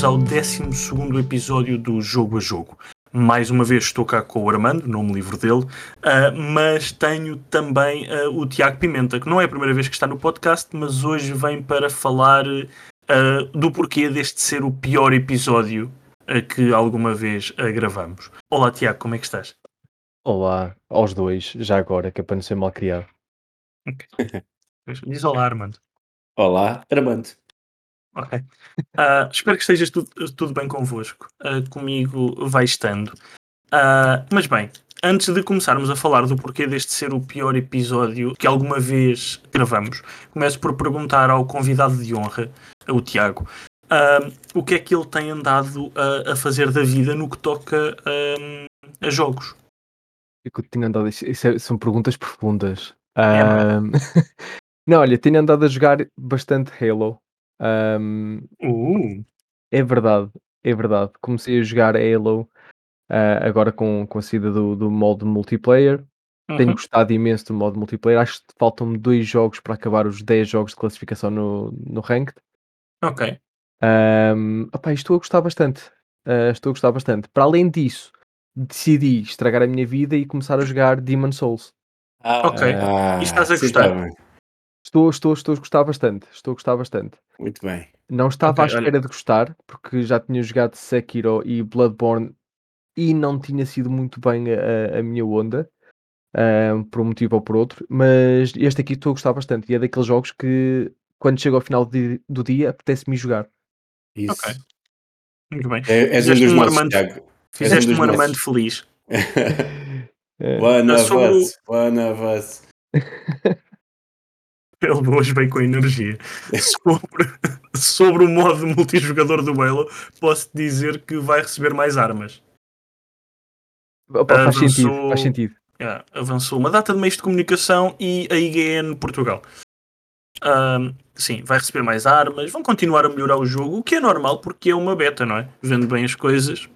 Bem-vindos ao 12 episódio do Jogo a Jogo. Mais uma vez estou cá com o Armando, não me livro dele, uh, mas tenho também uh, o Tiago Pimenta, que não é a primeira vez que está no podcast, mas hoje vem para falar uh, do porquê deste ser o pior episódio que alguma vez gravamos. Olá Tiago, como é que estás? Olá, aos dois, já agora, que é para não ser mal criado. Okay. Diz olá, Armando. Olá, Armando. Ok. Uh, espero que esteja tudo, tudo bem convosco. Uh, comigo vai estando. Uh, mas bem, antes de começarmos a falar do porquê deste ser o pior episódio que alguma vez gravamos, começo por perguntar ao convidado de honra, o Tiago, o que é que ele tem andado a, a fazer da vida no que toca a jogos. O que eu tenho andado, isso é, são perguntas profundas. É, não, olha, tenho andado a jogar bastante Halo. Um, uh. É verdade, é verdade. Comecei a jogar Halo uh, agora com, com a saída do, do modo multiplayer. Uhum. Tenho gostado imenso do modo multiplayer. Acho que faltam-me dois jogos para acabar os 10 jogos de classificação no, no Ranked. Ok. Um, opa, estou a gostar bastante. Uh, estou a gostar bastante. Para além disso, decidi estragar a minha vida e começar a jogar Demon Souls. Ah, ok. e estás a gostar? Estou, estou, estou a gostar bastante. Estou a gostar bastante. Muito bem. Não estava okay, à espera olha... de gostar, porque já tinha jogado Sekiro e Bloodborne e não tinha sido muito bem a, a minha onda, um, por um motivo ou por outro, mas este aqui estou a gostar bastante. E é daqueles jogos que, quando chega ao final de, do dia, apetece-me jogar. Isso. Ok. Muito bem. É, és um dos um Armando, Fizeste um Armando feliz. One of us, one of us. Ele hoje vem com energia. Sobre, sobre o modo multijogador do Halo, posso dizer que vai receber mais armas. Opa, faz avançou, sentido, faz sentido. Yeah, avançou uma data de meios de comunicação e a IGN Portugal. Um, sim, vai receber mais armas, vão continuar a melhorar o jogo, o que é normal porque é uma beta, não é? Vendo bem as coisas.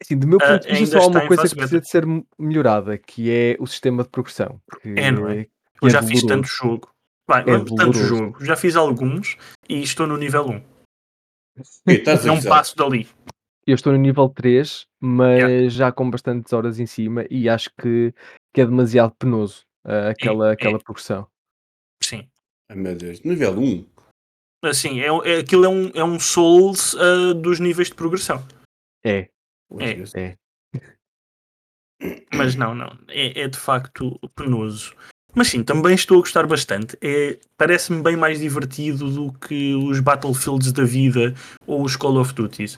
Assim, do meu ponto de vista, só há uma coisa que precisa de ser melhorada, que é o sistema de progressão. é, não é? Eu é já fiz tanto jogo Vai, é tanto jogo. Já fiz alguns e estou no nível 1. Não passo dali. Eu estou no nível 3, mas yeah. já com bastantes horas em cima e acho que, que é demasiado penoso uh, aquela, é, aquela é. progressão. Sim. Ai meu Deus, nível 1? Assim, é, é, aquilo é um, é um Souls uh, dos níveis de progressão. É. É. é. Mas não, não. É, é de facto penoso. Mas sim, também estou a gostar bastante. É, Parece-me bem mais divertido do que os Battlefields da vida ou os Call of Duties.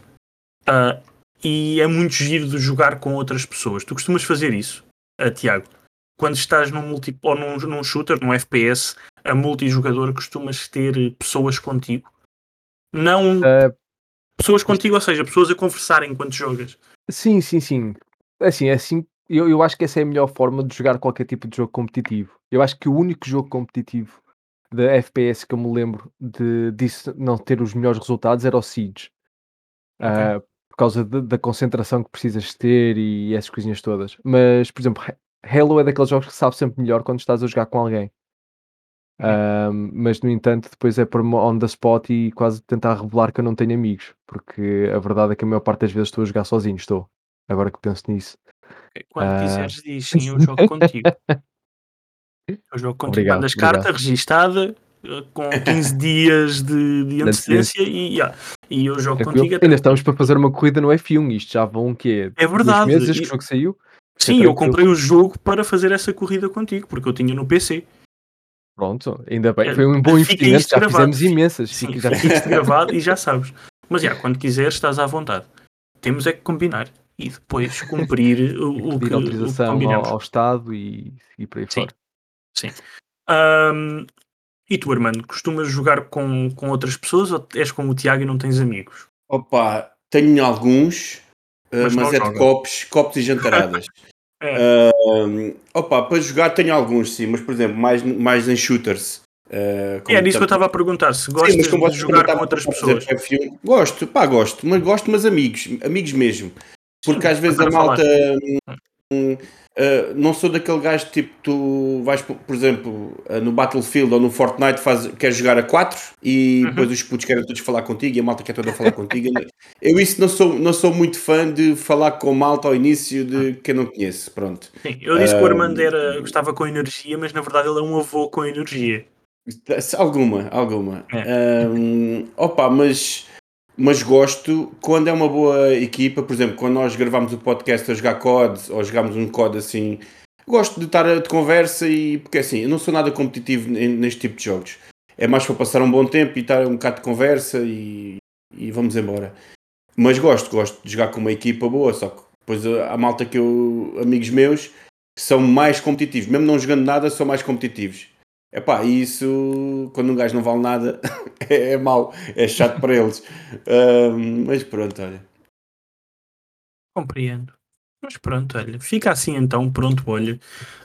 Uh, e é muito giro de jogar com outras pessoas. Tu costumas fazer isso, uh, Tiago? Quando estás num, multi, ou num, num shooter, num FPS, a multijogador, costumas ter pessoas contigo? Não uh, pessoas contigo, ou seja, pessoas a conversarem enquanto jogas. Sim, sim, sim. Assim, é assim eu, eu acho que essa é a melhor forma de jogar qualquer tipo de jogo competitivo. Eu acho que o único jogo competitivo da FPS que eu me lembro de disso não ter os melhores resultados era o Siege. Okay. Uh, por causa de, da concentração que precisas ter e essas coisinhas todas. Mas, por exemplo, Halo é daqueles jogos que sabe sempre melhor quando estás a jogar com alguém. Uh, mas, no entanto, depois é por on the spot e quase tentar revelar que eu não tenho amigos. Porque a verdade é que a maior parte das vezes estou a jogar sozinho. Estou. Agora que penso nisso. Quando quiseres, diz sim, eu jogo contigo. Eu jogo contigo. Obrigado, Mandas carta registada eh, com 15 dias de, de antecedência e, yeah, e eu jogo contigo. Ainda estamos para fazer uma corrida no F1. Isto já vão o quê? É verdade. meses desde que o jogo saiu? Sim, eu comprei o jogo para fazer essa corrida contigo, porque eu tinha no PC. Pronto, ainda bem. É, Foi um bom investimento. Já gravado. fizemos imensas. Sim, já fica gravado e já sabes. Mas já, quando quiseres, estás à vontade. Temos é que combinar e depois cumprir o, o que autorização o ao, ao, Estado e, e por aí Sim. fora. Sim. Um, e tu, Armando, costumas jogar com, com outras pessoas ou és como o Tiago e não tens amigos? Opa, tenho alguns, eh, mas, mas é joga. de copos, copos e jantaradas. é. uh, opa, para jogar tenho alguns, sim, mas por exemplo, mais, mais em shooters. Uh, é disso que eu estava a perguntar, se gostas sim, de jogar com outras pessoas. F1, gosto, pá, gosto, mas gosto, mas amigos, amigos mesmo. Porque às vezes a malta, Uh, não sou daquele gajo tipo tu vais, por exemplo, uh, no Battlefield ou no Fortnite faz, queres jogar a 4 e uhum. depois os putos querem todos falar contigo e a malta quer toda falar contigo. Eu isso não sou, não sou muito fã de falar com malta ao início de quem não conhece. Pronto. Sim, eu disse que o Armando era, gostava com energia, mas na verdade ele é um avô com energia. Alguma, alguma. É. Um, opa, mas mas gosto quando é uma boa equipa, por exemplo, quando nós gravamos o podcast a jogar COD ou jogamos um COD assim, gosto de estar de conversa e porque assim, eu não sou nada competitivo neste tipo de jogos. É mais para passar um bom tempo e estar um bocado de conversa e, e vamos embora. Mas gosto, gosto de jogar com uma equipa boa, só que depois a malta que eu, amigos meus, são mais competitivos, mesmo não jogando nada, são mais competitivos. Epá, isso quando um gajo não vale nada é, é mau, é chato para eles. Um, mas pronto, olha. Compreendo. Mas pronto, olha, fica assim então, pronto, olha.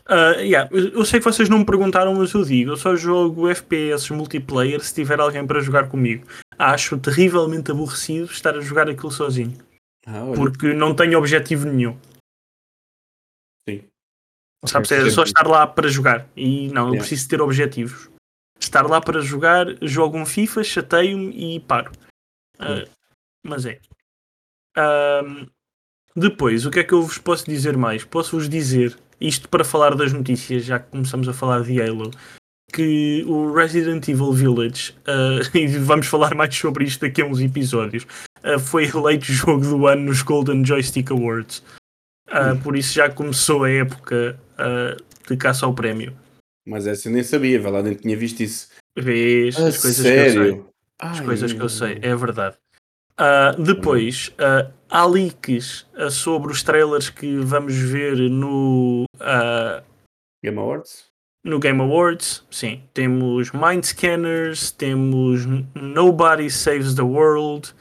Uh, yeah, eu sei que vocês não me perguntaram, mas eu digo, eu só jogo FPS multiplayer se tiver alguém para jogar comigo. Acho terrivelmente aborrecido estar a jogar aquilo sozinho. Ah, porque não tenho objetivo nenhum. Sabes? É só estar lá para jogar. E não, eu preciso ter objetivos. Estar lá para jogar, jogo um FIFA, chateio-me e paro. Uh, mas é. Uh, depois, o que é que eu vos posso dizer mais? Posso-vos dizer, isto para falar das notícias, já que começamos a falar de Halo, que o Resident Evil Village, uh, e vamos falar mais sobre isto daqui a uns episódios, uh, foi eleito jogo do ano nos Golden Joystick Awards. Uh, por isso já começou a época uh, de caça ao prémio. Mas essa eu nem sabia, vai lá, nem tinha visto isso. Vês as coisas sério? que eu sei. As Ai, coisas que eu sei, é verdade. Uh, depois, uh, há leaks uh, sobre os trailers que vamos ver no Game Awards. No Game Awards, sim. Temos Mind Scanners, temos Nobody Saves the World,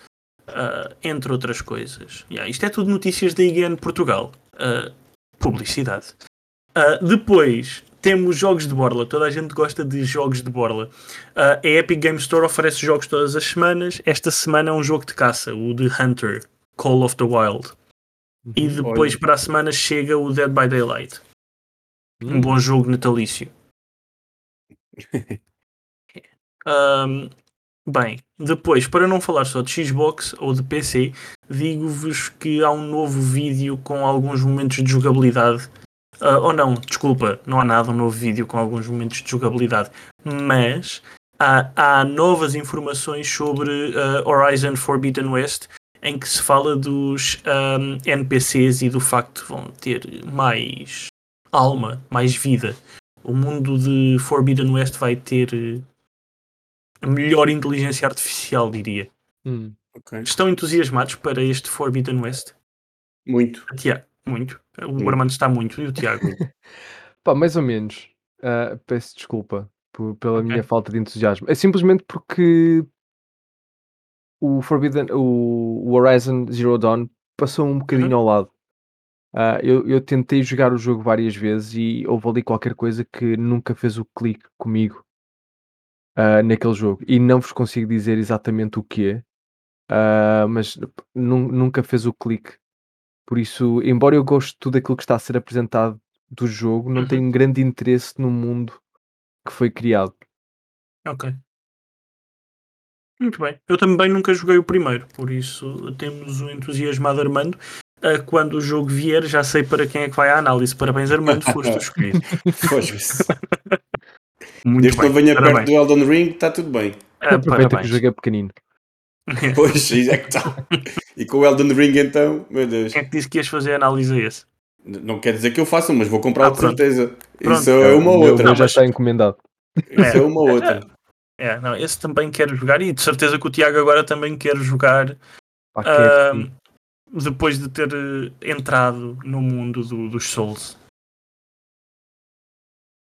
entre outras coisas. Yeah, isto é tudo notícias da IGN Portugal. publicidade. Uh, depois temos jogos de borla. Toda a gente gosta de jogos de borla. Uh, a Epic Game Store oferece jogos todas as semanas. Esta semana é um jogo de caça, o The Hunter, Call of the Wild. E uhum. depois Olha. para a semana chega o Dead by Daylight. Um bom jogo natalício. um, bem, depois, para não falar só de Xbox ou de PC, digo-vos que há um novo vídeo com alguns momentos de jogabilidade Uh, ou não, desculpa, não há nada, um novo vídeo com alguns momentos de jogabilidade. Mas há, há novas informações sobre uh, Horizon Forbidden West em que se fala dos um, NPCs e do facto de vão ter mais alma, mais vida. O mundo de Forbidden West vai ter a melhor inteligência artificial, diria. Hum, okay. Estão entusiasmados para este Forbidden West? Muito. Tiago. Muito. O Armando está muito. E o Tiago? Pá, mais ou menos. Uh, peço desculpa por, pela okay. minha falta de entusiasmo. É simplesmente porque o Forbidden, o, o Horizon Zero Dawn passou um bocadinho uhum. ao lado. Uh, eu, eu, tentei jogar o jogo várias vezes e houve ali qualquer coisa que nunca fez o clique comigo uh, naquele jogo. E não vos consigo dizer exatamente o que é, uh, mas nunca fez o clique. Por isso, embora eu goste de tudo aquilo que está a ser apresentado do jogo, não uhum. tenho grande interesse no mundo que foi criado. Ok. Muito bem. Eu também nunca joguei o primeiro, por isso temos o entusiasmado Armando. Uh, quando o jogo vier, já sei para quem é que vai a análise. Parabéns, Armando, foste escolhido. Desde que não venha parabéns. perto do Elden Ring, está tudo bem. Uh, Aproveita que o jogo é pequenino. Pois, é que está. E com o Elden Ring, então, meu Deus. Quem é que disse que ias fazer análise a esse? Não quer dizer que eu faça, mas vou comprar ah, de certeza. Pronto. Isso é uma ou outra. Não, já está encomendado. Isso é, é uma ou outra. É, não, esse também quero jogar e de certeza que o Tiago agora também quer jogar uh, depois de ter uh, entrado no mundo do, dos Souls.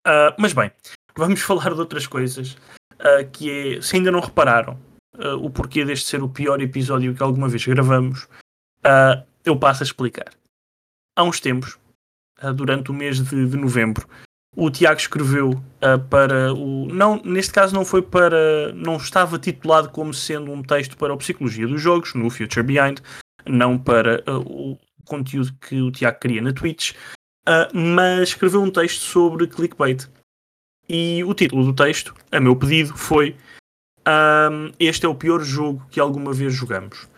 Uh, mas bem, vamos falar de outras coisas que é, se ainda não repararam, uh, o porquê deste ser o pior episódio que alguma vez gravamos, uh, eu passo a explicar. Há uns tempos, uh, durante o mês de, de, novembro, o Tiago escreveu para o. Não, neste caso não foi para. Não estava titulado como sendo um texto para a Psicologia dos Jogos, no Future Behind, não para o conteúdo que o Tiago queria na Twitch, mas escreveu um texto sobre clickbait. E o título do texto, a meu pedido, foi um, Este é o pior jogo que alguma vez jogamos.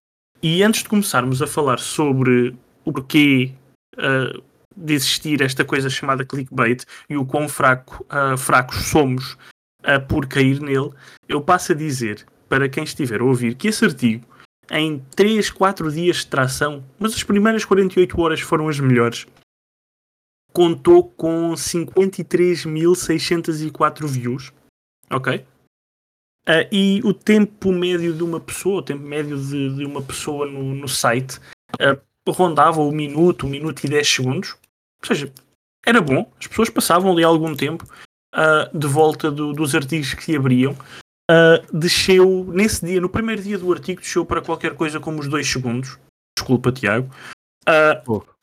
E antes de começarmos a falar sobre o porquê uh, de existir esta coisa chamada clickbait e o quão fraco, uh, fracos somos uh, por cair nele, eu passo a dizer para quem estiver a ouvir que esse artigo, em 3, 4 dias de tração, mas as primeiras 48 horas foram as melhores, contou com 53.604 views. Ok? Uh, e o tempo médio de uma pessoa, o tempo médio de, de uma pessoa no, no site, uh, rondava o minuto, um minuto e 10 segundos. Ou seja, era bom, as pessoas passavam ali algum tempo uh, de volta do, dos artigos que se abriam. desceu, nesse dia, no primeiro dia do artigo, desceu para qualquer coisa como os 2 segundos. Desculpa, Tiago.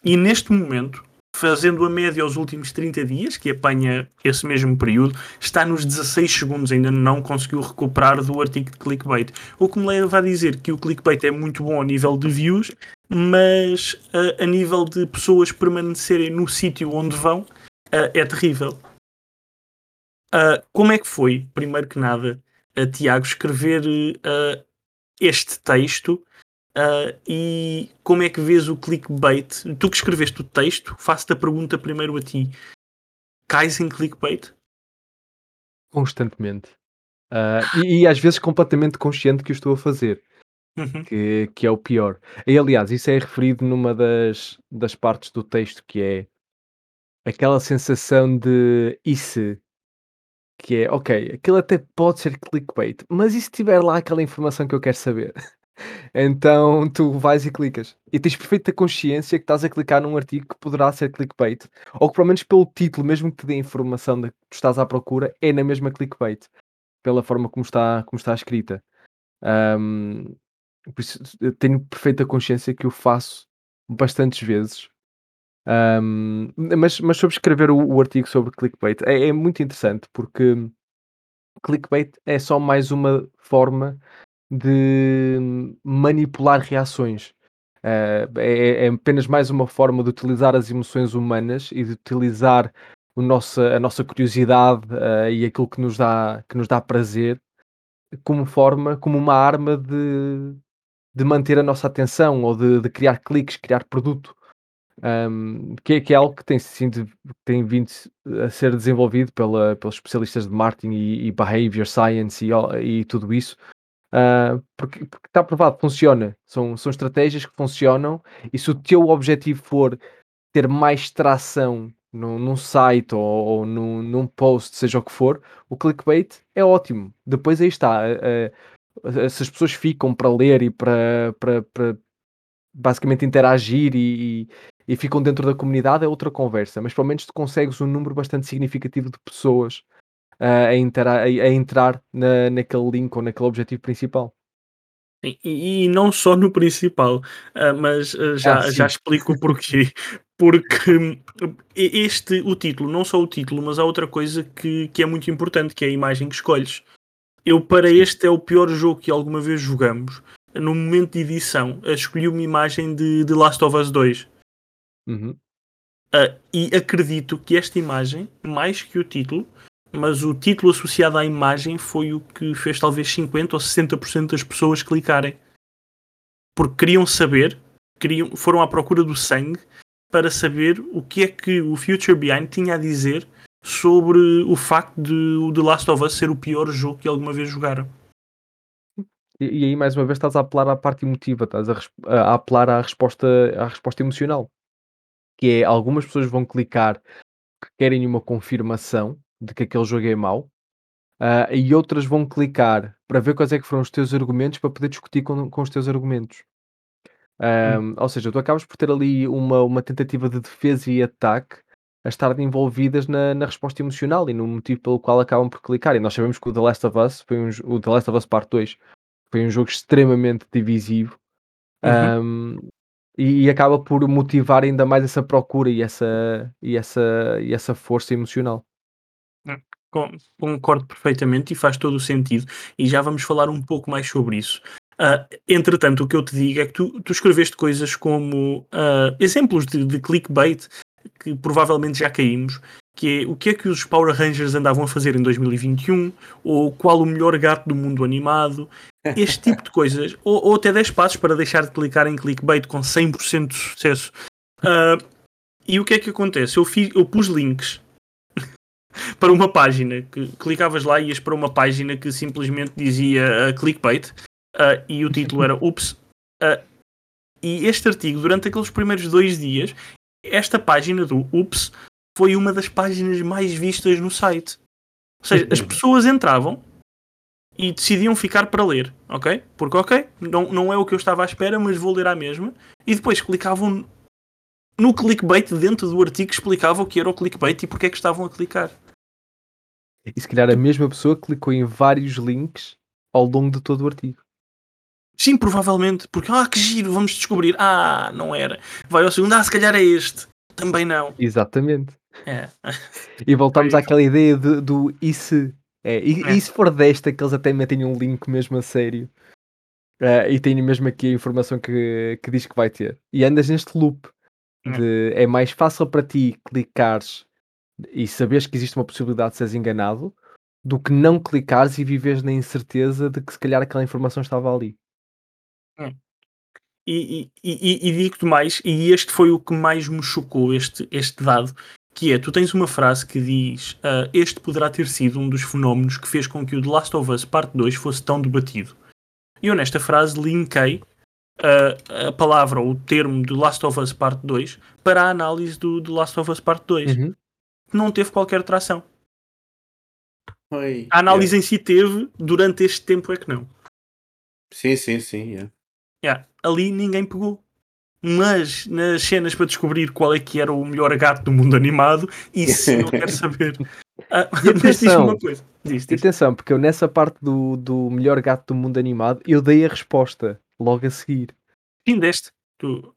e neste momento, fazendo a média aos últimos 30 dias, que apanha esse mesmo período, está nos 16 segundos, ainda não conseguiu recuperar do artigo de clickbait. O que me leva a dizer que o clickbait é muito bom a nível de views, mas uh, a nível de pessoas permanecerem no sítio onde vão, uh, é terrível. Uh, como é que foi, primeiro que nada, Tiago, escrever este texto Uh, e como é que vês o clickbait? Tu que escreveste o texto, faço-te a pergunta primeiro a ti. Cais em clickbait? Constantemente. Uh, e, e, às vezes completamente consciente que o estou a fazer. Uhum. Que, que é o pior. E aliás, isso é referido numa das, das partes do texto que é aquela sensação de e se que é ok, aquilo até pode ser clickbait, mas e se tiver lá aquela informação que eu quero saber? Então tu vais e clicas. E tens perfeita consciência que estás a clicar num artigo que poderá ser clickbait. Ou que pelo menos pelo título, mesmo que te dê informação que tu estás à procura, é na mesma clickbait. Pela forma como está, como está escrita. Um, por isso eu tenho perfeita consciência que o faço bastantes vezes. Um, mas, mas sobre escrever o, o artigo sobre clickbait é, é muito interessante porque clickbait é só mais uma forma de manipular reações. Uh, é, é, apenas mais uma forma de utilizar as emoções humanas e de utilizar o nosso, a nossa curiosidade uh, e aquilo que nos, dá, que nos dá prazer como forma, como uma arma de, de manter a nossa atenção ou de, de criar cliques, criar produto. Um, que, é, que, é algo que tem, sim, tem vindo a ser desenvolvido pela, pelos especialistas de marketing e, e behavior science e, e tudo isso, Uh, porque, porque está provado, funciona. São, são estratégias que funcionam e se o teu objetivo for ter mais tração num, num site ou, ou num, num, post, seja o que for, o clickbait é ótimo. Depois aí está. Uh, uh, se as pessoas ficam para ler e para, para, para basicamente interagir e, e, e, ficam dentro da comunidade é outra conversa, mas pelo menos tu consegues um número bastante significativo de pessoas a, entrar, a, entrar na, naquele link ou naquele objetivo principal. E, e, não só no principal, uh, mas uh, já, ah, já explico o porquê. Porque hum, este, o título, não só o título, mas há outra coisa que, que é muito importante, que é a imagem que escolhes. Eu, para este, é o pior jogo que alguma vez jogamos. No momento de edição, escolhi uma imagem de, de Last of Us 2. Uhum. Uh, e acredito que esta imagem, mais que o título, mas o título associado à imagem foi o que fez talvez 50 ou 60% das pessoas clicarem. Porque queriam saber, queriam, foram à procura do sangue para saber o que é que o Future Behind tinha a dizer sobre o facto de o The Last of Us ser o pior jogo que alguma vez jogaram. E, e aí, mais uma vez, estás a apelar à parte emotiva, estás a, a apelar à resposta, à resposta emocional. Que é, algumas pessoas vão clicar que querem uma confirmação de que aquele jogo é mau, uh, e outras vão clicar para ver quais é que foram os teus argumentos para poder discutir com, com os teus argumentos. Um, hum. Ou seja, tu acabas por ter ali uma, uma tentativa de defesa e ataque a estar envolvidas na, na resposta emocional e no motivo pelo qual acabam por clicar. E nós sabemos que o The Last of Us foi um, o The Last of Us Part 2 foi um jogo extremamente divisivo uhum. um, e, e, acaba por motivar ainda mais essa procura e essa, e essa, e essa força emocional. Concordo perfeitamente e faz todo o sentido, e já vamos falar um pouco mais sobre isso. Uh, entretanto, o que eu te digo é que tu, tu escreveste coisas como uh, exemplos de, de, clickbait que provavelmente já caímos, que é o que é que os Power Rangers andavam a fazer em 2021, ou qual o melhor gato do mundo animado, este tipo de coisas, ou, ou até 10 passos para deixar de clicar em clickbait com 100% de sucesso. Uh, e o que é que acontece? Eu, fiz, eu pus links para uma página que clicavas lá e ias para uma página que simplesmente dizia uh, clickbait uh, e o título era Ups. Uh, e este artigo, durante aqueles primeiros dois dias, esta página do Ups foi uma das páginas mais vistas no site. Ou seja, as pessoas entravam e decidiam ficar para ler, ok? Porque, ok, não, não é o que eu estava à espera, mas vou ler à mesma. E depois clicavam no clickbait dentro do artigo, explicava o que era o clickbait e porque é que estavam a clicar. E se calhar a mesma pessoa clicou em vários links ao longo de todo o artigo. Sim, provavelmente, porque ah, que giro, vamos descobrir. Ah, não era. Vai ao segundo, ah, se calhar é este. Também não. Exatamente. É. E voltamos àquela ideia de, do e se. É, e, É. e se for desta que eles até metem um link mesmo a sério Eh, e tem mesmo aqui a informação que, que diz que vai ter. E andas neste loop É. de é mais fácil para ti clicares e saberes que existe uma possibilidade de seres enganado do que não clicares e viveres na incerteza de que se calhar aquela informação estava ali. E, e, e, e digo-te mais, e este foi o que mais me chocou, este, este dado, que é, tu tens uma frase que diz ah, este poderá ter sido um dos fenómenos que fez com que o The Last of Us Parte 2 fosse tão debatido. E eu nesta frase linkei ah, a palavra ou o termo do Last of Us Parte 2 para a análise do The Last of Us Parte 2. Uhum. Não teve qualquer tração. Oi, A análise em si teve, durante este tempo é que não. yeah. Sim, sim, sim. yeah. Yeah, ali ninguém pegou. Mas nas cenas para descobrir qual é que era o melhor gato do mundo animado, isso eu quero saber. Ah, E mas diz atenção. uma coisa. Diz, diz. atenção, porque eu nessa parte do, do melhor gato do mundo animado, eu dei a resposta logo a seguir. Fim deste. Tu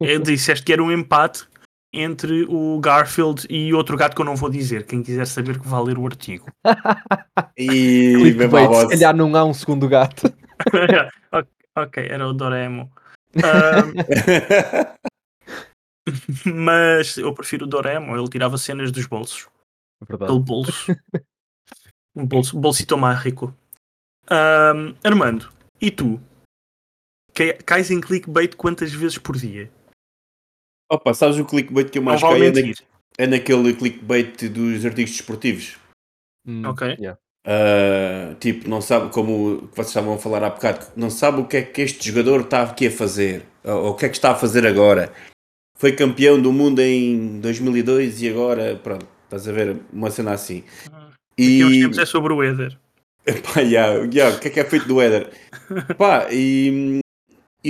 eh, disseste que era um empate entre o Garfield e outro gato que eu não vou dizer. Quem quiser saber que vai ler o artigo. E se calhar não há um segundo gato. Ok, era o Doraemon. Ah, mas eu prefiro o Doraemon, ele tirava cenas dos bolsos. Verdade. Aquele bolso. um bolso, bolsito mágico. Ahm, Armando, e tu? Cai- Cais em clickbait quantas vezes por dia? Opa, sabes o clickbait que eu mais caio? É, na- é naquele clickbait dos artigos desportivos. Hum, Ok. yeah. Uh, tipo, não sabe como vocês estavam a falar há bocado, não sabe o que é que este jogador está aqui a fazer, ou, ou o que é que está a fazer agora. Foi campeão do mundo em 2002 e agora, pronto, estás a ver uma cena assim. E uns E, tempos é sobre o Eder. pá, yeah, yeah, o que é que é feito do Éder? Pá, e,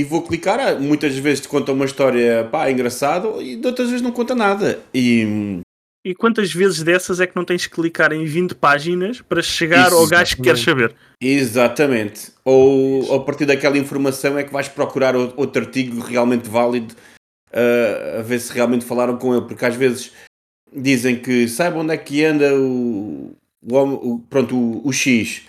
e vou clicar, ah, muitas vezes te conta uma história, pá, engraçada, e de outras vezes não conta nada. E, E quantas vezes dessas é que não tens que clicar em 20 páginas para chegar ao gajo que queres saber? Exatamente. Ou, a partir daquela informação é que vais procurar outro artigo realmente válido uh, a ver se realmente falaram com ele, porque às vezes dizem que saiba onde é que anda o, o, o- pronto, o, o X.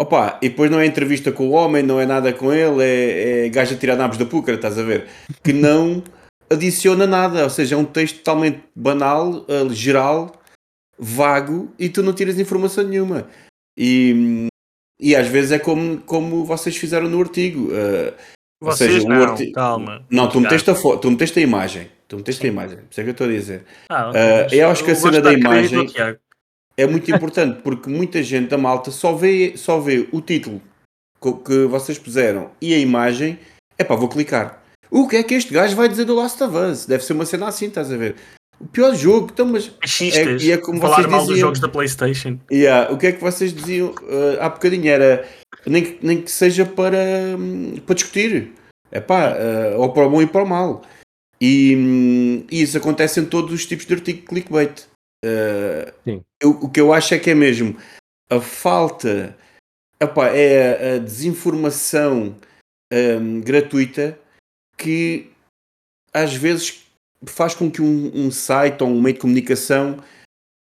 Opa, e depois não é entrevista com o homem, não é nada com ele, é, é gajo a tirar nabos da púcara, estás a ver? Que não adiciona nada, ou seja, é um texto totalmente banal, uh, geral, vago, e tu não tiras informação nenhuma. E, e às vezes é como, como vocês fizeram no artigo. uh, Ou Vocês seja, não, arti- calma. não, tu meteste a tu meteste a imagem. Tu meteste a imagem, por isso é que eu estou a dizer. Ah, mas eu acho que a cena da imagem-. É muito importante porque muita gente da malta só vê, só vê o título que vocês puseram e a imagem. É pá, vou clicar. O que é que este gajo vai dizer do Last of Us? Deve ser uma cena assim, estás a ver? O pior jogo, então, mas. Machistas, É- é como falar mal dos diziam. jogos da Playstation. Yeah, o que é que vocês diziam ah, há bocadinho? Era nem que, nem que seja para, hum, para discutir. É pá, ou para o bom e para o mal. E, hum, e isso acontece em todos os tipos de artigo clickbait. Eu- o que eu acho é que é mesmo a falta, epá, é a, a desinformação hum, gratuita que às vezes faz com que um, um site ou um meio de comunicação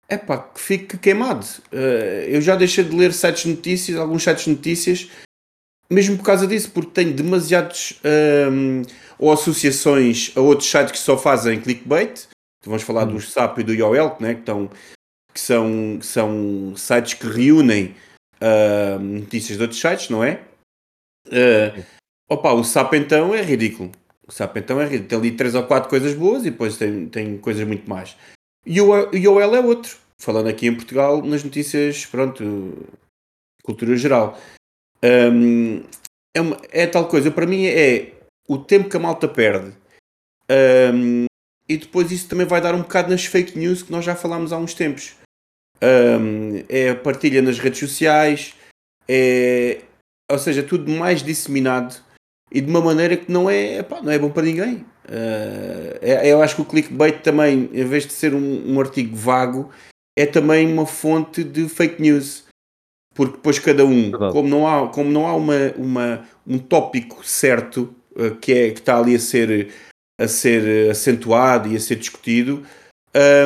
epá, que fique queimado. Uh, eu já deixei de ler sites de notícias, alguns sites de notícias, mesmo por causa disso, porque tenho demasiados hum, ou associações a outros sites que só fazem clickbait, Vamos falar hum. do SAP e do IOL, né, que, estão, que, são, que são sites que reúnem uh, notícias de outros sites, não é? Uh, opa, o SAP então é ridículo. O SAP então é ridículo. Tem ali três ou quatro coisas boas e depois tem, tem coisas muito mais. E o IOL é outro. Falando aqui em Portugal, nas notícias, pronto, cultura geral. Um, é, uma, é tal coisa, para mim é o tempo que a malta perde. Um, e depois isso também vai dar um bocado nas fake news que nós já falámos há uns tempos. Um, é a partilha nas redes sociais, é, ou seja, tudo mais disseminado e de uma maneira que não é, epá, não é bom para ninguém. Uh, é, eu acho que o clickbait também, em vez de ser um, um artigo vago, é também uma fonte de fake news porque depois cada um, como não há, como não há uma, uma, um tópico certo uh, que, é, que está ali a ser, a ser acentuado e a ser discutido,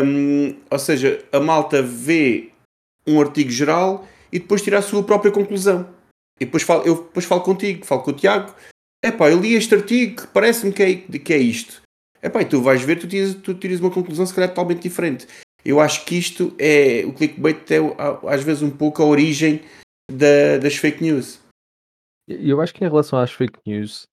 um, ou seja, a malta vê um artigo geral e depois tira a sua própria conclusão. E depois falo, eu depois falo contigo, falo com o Tiago, epá, eu li este artigo, parece-me que é, que é isto. Epá, e tu vais ver, tu tiras, tu tiras uma conclusão se calhar totalmente diferente. Eu acho que isto é. O clickbait é às vezes um pouco a origem da, das fake news. Eu acho que em relação às fake news,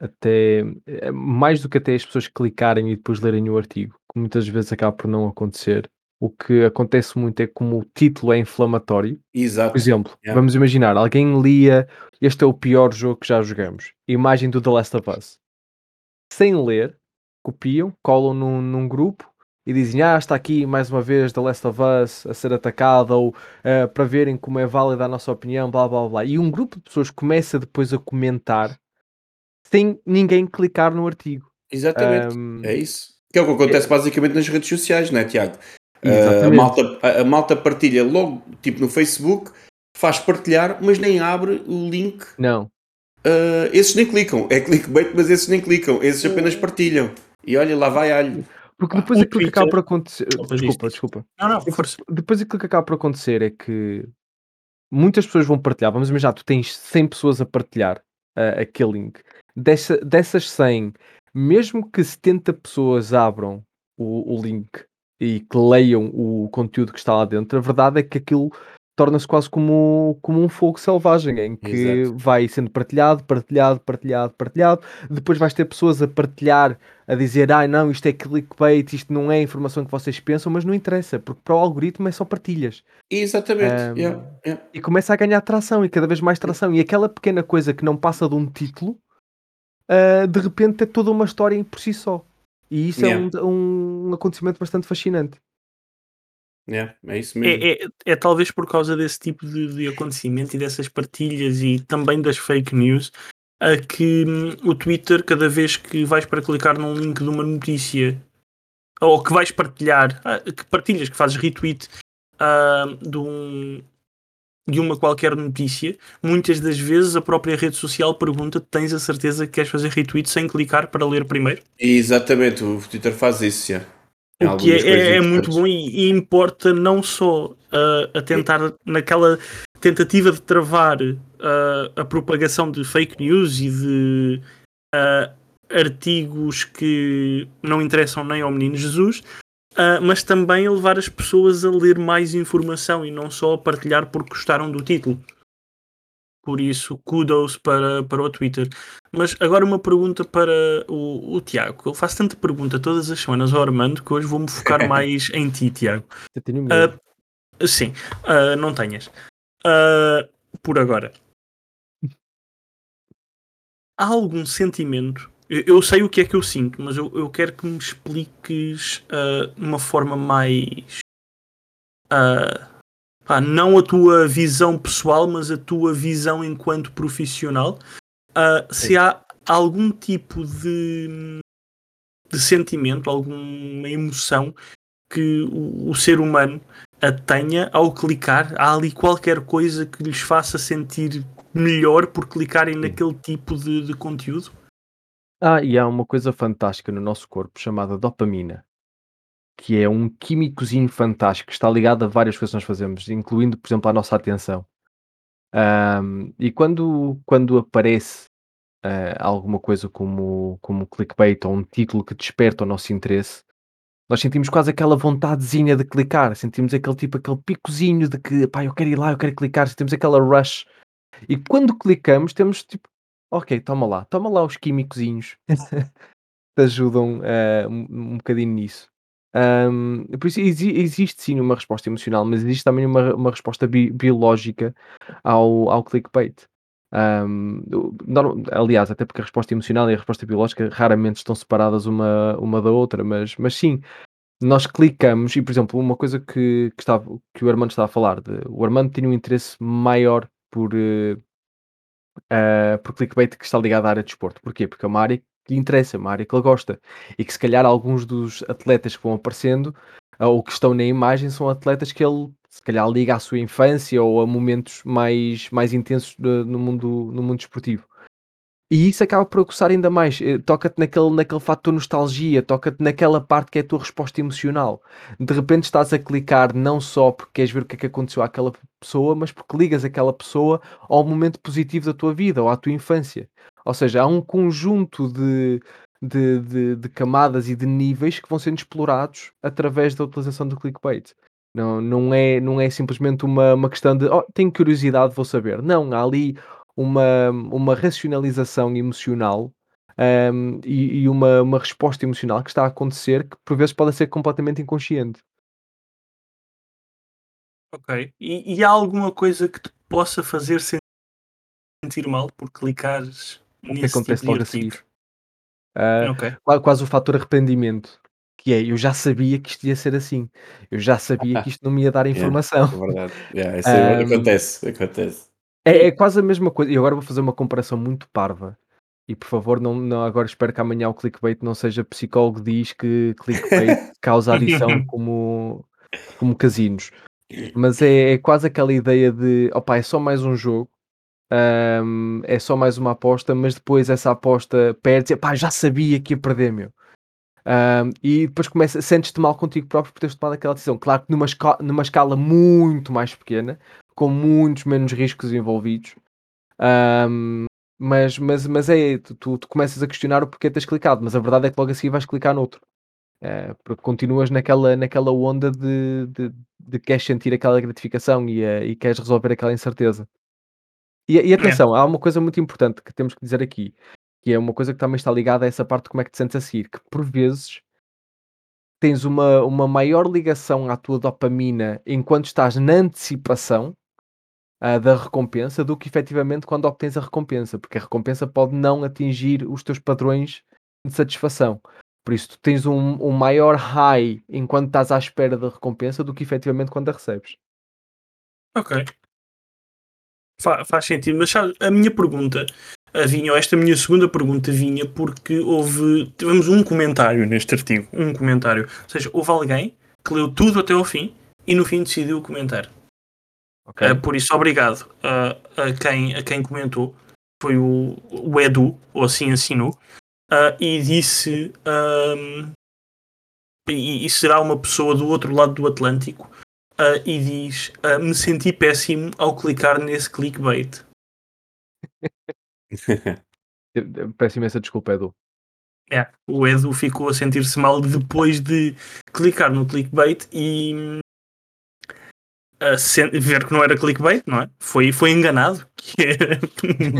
até é mais do que até as pessoas clicarem e depois lerem o artigo, que muitas vezes acaba por não acontecer. O que acontece muito é como o título é inflamatório. Exato. Por exemplo, yeah. vamos imaginar, alguém lia este é o pior jogo que já jogamos. Imagem do The Last of Us. Sem ler, copiam, colam num, num grupo e dizem, ah, está aqui mais uma vez The Last of Us a ser atacada, ou uh, para verem como é válida a nossa opinião, blá blá blá. E um grupo de pessoas começa depois a comentar sem ninguém clicar no artigo. Exatamente, um, é isso. Que é o que acontece é... basicamente nas redes sociais, não é, Tiago? Uh, a, malta, a, a, malta partilha logo, tipo no Facebook, faz partilhar, mas nem abre o link. Não. Uh, esses nem clicam. É clickbait, mas esses nem clicam. Esses apenas partilham. E olha, lá vai alho. Porque depois aquilo que acaba por acontecer. Desculpa, desculpa. Não, não, força. Depois aquilo que acaba por acontecer é que muitas pessoas vão partilhar. Vamos imaginar, tu tens 100 pessoas a partilhar uh, aquele link. Dessa, dessas 100, mesmo que 70 pessoas abram o, o link e que leiam o conteúdo que está lá dentro, a verdade é que aquilo torna-se quase como, como um fogo selvagem, em que Exato. vai sendo partilhado, partilhado, partilhado, partilhado. Depois vais ter pessoas a partilhar, a dizer, ah, não, isto é clickbait, isto não é a informação que vocês pensam, mas não interessa, porque para o algoritmo é só partilhas. Exatamente. Um, yeah, yeah. E começa a ganhar tração e cada vez mais tração. E aquela pequena coisa que não passa de um título, uh, de repente é toda uma história por si só. E isso yeah. é um, um acontecimento bastante fascinante. É, é isso mesmo. É, é, é, talvez por causa desse tipo de, de, acontecimento e dessas partilhas e também das fake news a que hum, o Twitter, cada vez que vais para clicar num link de uma notícia ou que vais partilhar, ah, que partilhas, que fazes retweet uh, de, um, de uma qualquer notícia, muitas das vezes a própria rede social pergunta: tens a certeza que queres fazer retweet sem clicar para ler primeiro? Exatamente, o Twitter faz isso, já. O que é, é, é muito bom e, e, importa não só uh, a tentar naquela tentativa de travar uh, a propagação de fake news e de uh, artigos que não interessam nem ao menino Jesus, mas também a levar as pessoas a ler mais informação e não só a partilhar porque gostaram do título. Por isso, kudos para, para o Twitter. Mas agora uma pergunta para o, o Tiago. Eu faço tanta pergunta todas as semanas ao Armando que hoje vou-me focar mais em ti, Tiago. Eu tenho medo. Uh, sim, uh, não tenhas. Uh, por agora. Há algum sentimento? Eu, eu, sei o que é que eu sinto, mas eu, eu quero que me expliques de uma forma mais. Uh, pá, não a tua visão pessoal, mas a tua visão enquanto profissional, uh, se há algum tipo de, de sentimento, alguma emoção que o, o, ser humano a tenha ao clicar, há ali qualquer coisa que lhes faça sentir melhor por clicarem naquele tipo de, de conteúdo? Ah, e há uma coisa fantástica no nosso corpo chamada dopamina que é um químicozinho fantástico, que está ligado a várias coisas que nós fazemos, incluindo, por exemplo, a nossa atenção. Um, e quando, quando aparece uh, alguma coisa como, como clickbait ou um título que desperta o nosso interesse, nós sentimos quase aquela vontadezinha de clicar, sentimos aquele tipo, aquele picozinho de que, pá, eu quero ir lá, eu quero clicar, sentimos aquela rush. E quando clicamos, temos tipo, ok, toma lá, toma lá os químicozinhos que ajudam uh, um, um bocadinho nisso. Um, por isso exi existe sim uma resposta emocional, mas existe também uma, uma resposta bi biológica ao, ao clickbait. Um, aliás, até porque a resposta emocional e a resposta biológica raramente estão separadas uma, uma da outra, mas, mas sim, nós clicamos, e por exemplo, uma coisa que, que, estava, que o Armando estava a falar, de, o Armando tinha um interesse maior por, uh, por clickbait que está ligado à área de desporto. Porquê? Porque é uma área que lhe interessa, uma área que ele gosta, e que se calhar alguns dos atletas que vão aparecendo uh, ou que estão na imagem são atletas que ele se calhar liga à sua infância ou a momentos mais, mais intensos no, mundo, no mundo esportivo. E isso acaba por aguçar ainda mais. Eh, toca-te naquele, naquele fator nostalgia, toca-te naquela parte que é a tua resposta emocional. De repente estás a clicar não só porque queres ver o que é que aconteceu àquela pessoa, mas porque ligas aquela pessoa ao momento positivo da tua vida ou à tua infância. Ou seja, há um conjunto de, de, de, de camadas e de níveis que vão sendo explorados através da utilização do clickbait. Não, não, é, não é simplesmente uma, uma questão de oh, tenho curiosidade, vou saber. Não, há ali uma, uma racionalização emocional um, e, e, uma, uma resposta emocional que está a acontecer que por vezes pode ser completamente inconsciente. Ok. E, e há alguma coisa que te possa fazer sentir mal por clicares o que acontece tipo logo a seguir? Uh, okay. Quase o fator arrependimento que é eu já sabia que isto ia ser assim, eu já sabia que isto não me ia dar informação. Yeah, é verdade, yeah, isso um, acontece, acontece. É, é, quase a mesma coisa, e agora vou fazer uma comparação muito parva. E por favor, não, não, agora espero que amanhã o clickbait não seja psicólogo diz que clickbait causa adição como, como casinos. Mas é, é, quase aquela ideia de opa, é só mais um jogo, um, é só mais uma aposta, mas depois essa aposta perde e já sabia que ia perder, meu. Um, e depois começa, sentes-te mal contigo próprio por teres tomado aquela decisão. Claro que numa, escala, numa escala muito mais pequena, com muitos menos riscos envolvidos. Um, mas, mas, mas é, tu, tu, começas a questionar o porquê tens clicado, mas a verdade é que logo assim vais clicar noutro. É, porque continuas naquela, naquela onda de, de, de queres sentir aquela gratificação e, uh, e queres resolver aquela incerteza. E, e atenção, é. há uma coisa muito importante que temos que dizer aqui que é uma coisa que também está ligada a essa parte de como é que te sentes a seguir, que por vezes tens uma, uma maior ligação à tua dopamina enquanto estás na antecipação uh, da recompensa do que efetivamente quando obtens a recompensa, porque a recompensa pode não atingir os teus padrões de satisfação. Por isso, tu tens um, um maior high enquanto estás à espera da recompensa do que efetivamente quando a recebes. Ok. Fa faz sentido, mas a minha pergunta vinha, esta minha segunda pergunta vinha porque houve, tivemos um comentário neste artigo, um comentário, ou seja, houve alguém que leu tudo até ao fim e no fim decidiu comentar. Okay. Uh, por isso, obrigado uh, a, quem, a quem comentou, foi o, o Edu, ou assim assinou, uh, e disse, um, e, e, será uma pessoa do outro lado do Atlântico, e diz, me senti péssimo ao clicar nesse clickbait. Peço imensa desculpa, Edu. É, o Edu ficou a sentir-se mal depois de clicar no clickbait e ver que não era clickbait, não é? Foi, foi enganado, que é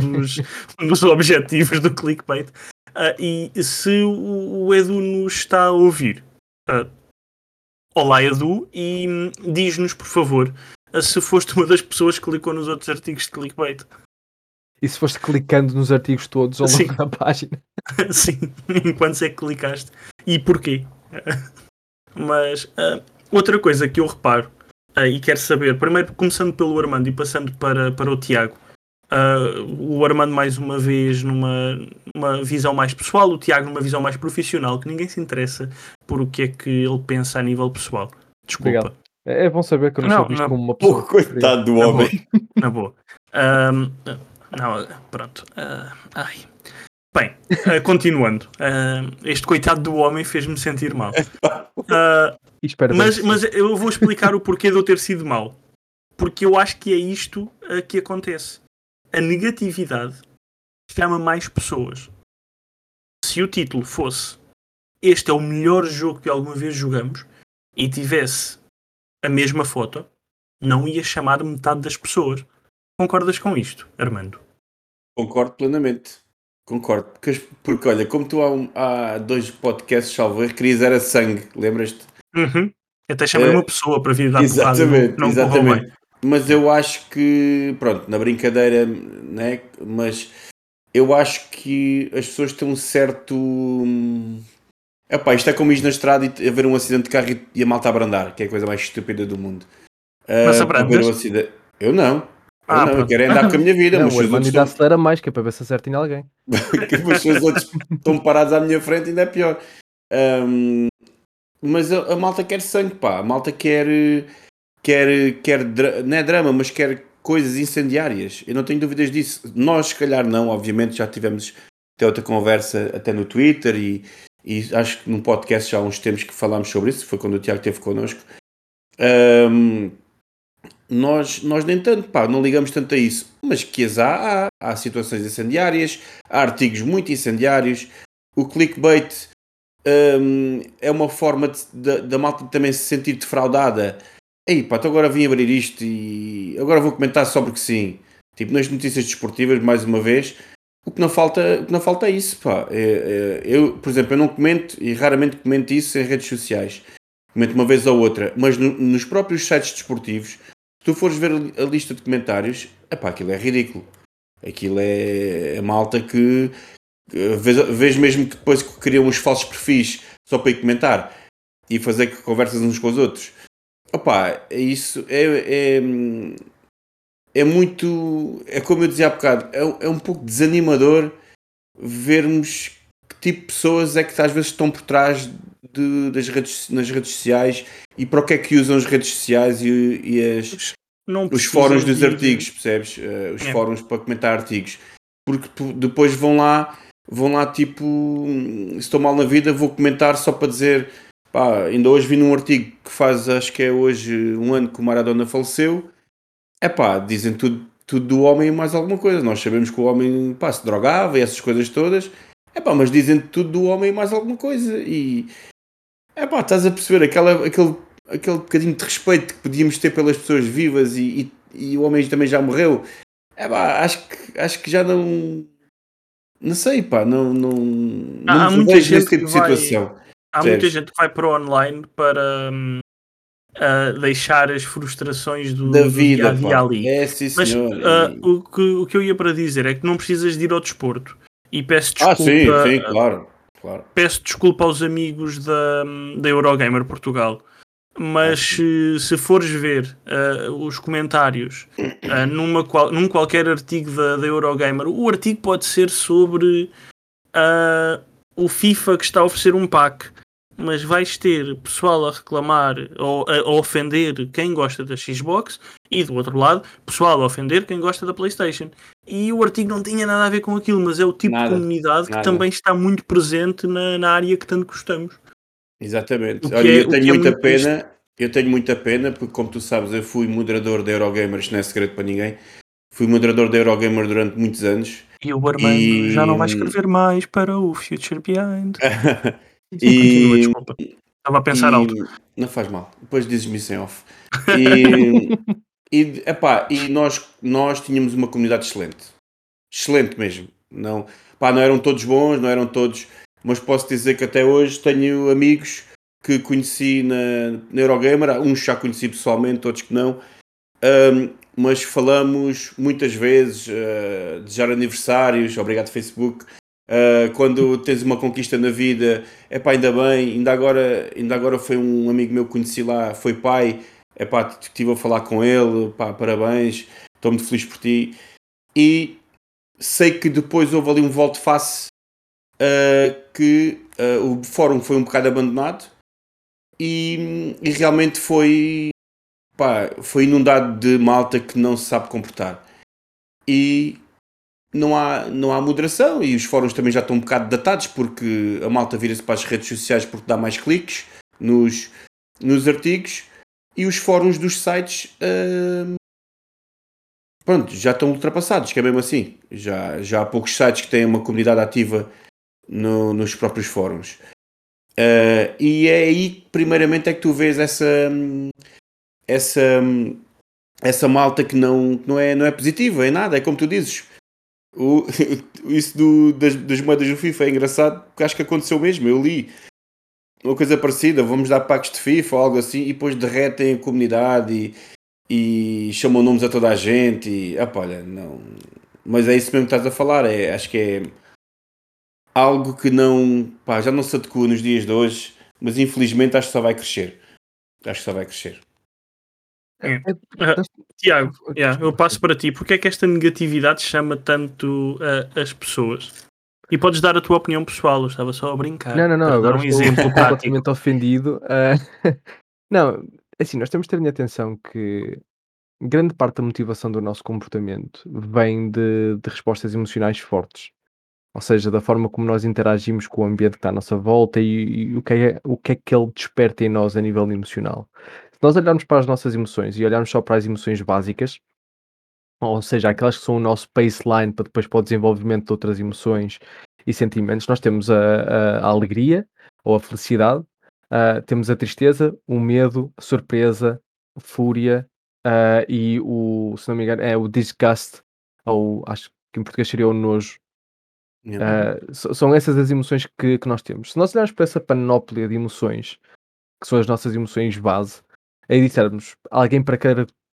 um dos, um dos objetivos do clickbait. Uh, e se o, o, Edu nos está a ouvir, uh, olá Edu, e hum, diz-nos por favor se foste uma das pessoas que clicou nos outros artigos de clickbait. E se foste clicando nos artigos todos ao longo da página? Sim, enquanto é que clicaste. E porquê? Mas uh, outra coisa que eu reparo uh, e quero saber, primeiro começando pelo Armando e passando para, para o Tiago. Uh, o Armando mais uma vez numa uma visão mais pessoal, o Tiago numa visão mais profissional, que ninguém se interessa por o que é que ele pensa a nível pessoal. Desculpa. Obrigado. É, é bom saber que eu não, não sou visto não, como uma pessoa. coitado do homem. Na boa. Na boa. Não, pronto. Uh, ai. Bem, uh, continuando. Uh, este coitado do homem fez-me sentir mal. mas, mas eu vou explicar o porquê de eu ter sido mal. Porque eu acho que é isto que acontece. A negatividade chama mais pessoas. Se o título fosse este é o melhor jogo que alguma vez jogamos e tivesse a mesma foto, não ia chamar metade das pessoas. Concordas com isto, Armando? Concordo plenamente. Concordo. Porque, porque olha, como tu há, um, há dois podcasts, salvo erro, querias era sangue, lembras-te? Uhum. Até chamei é, uma pessoa para vir dar exatamente, porrada, não exatamente. Mas eu acho que, pronto, na brincadeira, né? Mas eu acho que as pessoas têm um certo. Epá, isto é como ir na estrada e haver um acidente de carro e a malta abrandar, que é a coisa mais estúpida do mundo. Mas uh, abrandas? Um Eu não. Ah, eu não, eu quero andar com a minha vida. Não, mas o Armando ainda acelera mais, que é para ver se acerta em alguém. mas se os outros estão parados à minha frente, ainda é pior. Um, mas a, a, malta quer sangue, pá. A malta quer, quer, quer não é drama, mas quer coisas incendiárias. Eu não tenho dúvidas disso. Nós, se calhar, não, obviamente, já tivemos até outra conversa até no Twitter e, e acho que num podcast já há uns tempos que falámos sobre isso. Foi quando o Tiago esteve connosco. Um, nós, nós nem tanto, pá, não ligamos tanto a isso. Mas que as há, há, há situações incendiárias, há artigos muito incendiários. O clickbait um, é uma forma da malta também se sentir defraudada. Ei, pá, então agora vim abrir isto e agora vou comentar só porque sim. Tipo, nas notícias desportivas, mais uma vez, o que não falta, o que não falta é isso, pá. É, é, eu, por exemplo, eu não comento e raramente comento isso em redes sociais. Comento uma vez ou outra, mas no, nos próprios sites desportivos, tu fores ver a lista de comentários, epá, aquilo é ridículo. Aquilo é a malta que vejo mesmo que depois criam uns falsos perfis só para ir comentar e fazer conversas uns com os outros. Opá, é isso é, é, é muito. É como eu dizia há bocado, é, é um pouco desanimador vermos que tipo de pessoas é que às vezes estão por trás de, das redes, nas redes sociais e para o que é que usam as redes sociais e, e as, os fóruns dos de... artigos, percebes? Uh, os é. fóruns para comentar artigos. Porque depois vão lá, vão lá tipo, se estou mal na vida, vou comentar só para dizer, pá, ainda hoje vi num artigo que faz, acho que é hoje um ano que o Maradona faleceu, é pá, dizem tudo, tudo do homem e mais alguma coisa. Nós sabemos que o homem, pá, se drogava e essas coisas todas, é pá, mas dizem tudo do homem e mais alguma coisa. E, é pá, estás a perceber aquela, aquele, aquele bocadinho de respeito que podíamos ter pelas pessoas vivas e, e, e o homem também já morreu. É pá, acho que, acho que já não. Não sei, pá, não. não, não há, muita gente tipo de situação. Vai, há muita gente que vai para o online para. Uh, deixar as frustrações do, da vida do dia -dia ali. É, sim, Mas uh, o, que, o que eu ia para dizer é que não precisas de ir ao desporto. E peço desculpa. Ah, sim, sim, claro. Claro. Peço desculpa aos amigos da, da Eurogamer Portugal, mas se, se fores ver uh, os comentários uh, numa qual, num qualquer artigo da, da Eurogamer, o artigo pode ser sobre uh, o FIFA que está a oferecer um pack mas vais ter pessoal a reclamar ou a, a, ofender quem gosta da Xbox e do outro lado, pessoal a ofender quem gosta da PlayStation. E o artigo não tinha nada a ver com aquilo, mas é o tipo nada, de comunidade nada. que também está muito presente na, na área que tanto gostamos. Exatamente. Olha, é, eu tenho é muita é pena, triste. eu tenho muita pena, porque como tu sabes, eu fui moderador da Eurogamers, não é segredo para ninguém. Fui moderador da Eurogamer durante muitos anos. E o Armando e... já não vai escrever mais para o Future Behind. E, desculpa. Estava a pensar e, alto. Não faz mal. Depois dizes-me isso em off. E, e, epá, e nós, nós tínhamos uma comunidade excelente. Excelente mesmo. Não, pá, não eram todos bons, não eram todos. Mas posso dizer que até hoje tenho amigos que conheci na, na Eurogamer. Uns já conheci pessoalmente, outros que não. Um, mas falamos muitas vezes, uh, desejar aniversários, obrigado Facebook, Uh, quando tens uma conquista na vida, é pá, ainda bem, ainda agora, ainda agora foi um amigo meu que conheci lá, foi pai, é pá, estive a falar com ele, pá, parabéns, estou muito feliz por ti. E sei que depois houve ali um volte-face uh, que uh, o fórum foi um bocado abandonado e, e realmente foi, pá, foi inundado de malta que não se sabe comportar. E não há, não há moderação e os fóruns também já estão um bocado datados porque a malta vira-se para as redes sociais porque dá mais cliques nos, nos artigos e os fóruns dos sites uh, pronto, já estão ultrapassados, que é mesmo assim. Já, já há poucos sites que têm uma comunidade ativa no, nos próprios fóruns. Uh, e é aí, primeiramente, é que tu vês essa, essa, essa malta que não, não, é, não é positiva, é nada, é como tu dizes. O, isso do, das, das moedas do FIFA é engraçado porque acho que aconteceu mesmo. Eu li uma coisa parecida, vamos dar packs de FIFA ou algo assim, e depois derretem a comunidade e, e chamam nomes a toda a gente. E, opa, olha, não. Mas é isso mesmo que estás a falar, é, acho que é algo que não, pá, já não se adequa nos dias de hoje, mas infelizmente acho que só vai crescer. Acho que só vai crescer. É. Uh, Tiago, yeah, eu passo para ti. Porque é que esta negatividade chama tanto uh, as pessoas? E podes dar a tua opinião pessoal, eu estava só a brincar. Não, não, não, agora um estou exemplo completamente ofendido. Uh, não, assim, nós temos de ter em atenção que grande parte da motivação do nosso comportamento vem de, de respostas emocionais fortes ou seja, da forma como nós interagimos com o ambiente que está à nossa volta e, e o, que é, o que é que ele desperta em nós a nível emocional. Se nós olharmos para as nossas emoções e olharmos só para as emoções básicas, ou seja, aquelas que são o nosso baseline para depois para o desenvolvimento de outras emoções e sentimentos, nós temos a, a, a alegria ou a felicidade, uh, temos a tristeza, o medo, a surpresa, a fúria uh, e o, se não me engano, é o disgust, ou acho que em português seria o nojo. Uh, são essas as emoções que, que, nós temos. Se nós olharmos para essa panóplia de emoções, que são as nossas emoções base, aí dissermos alguém para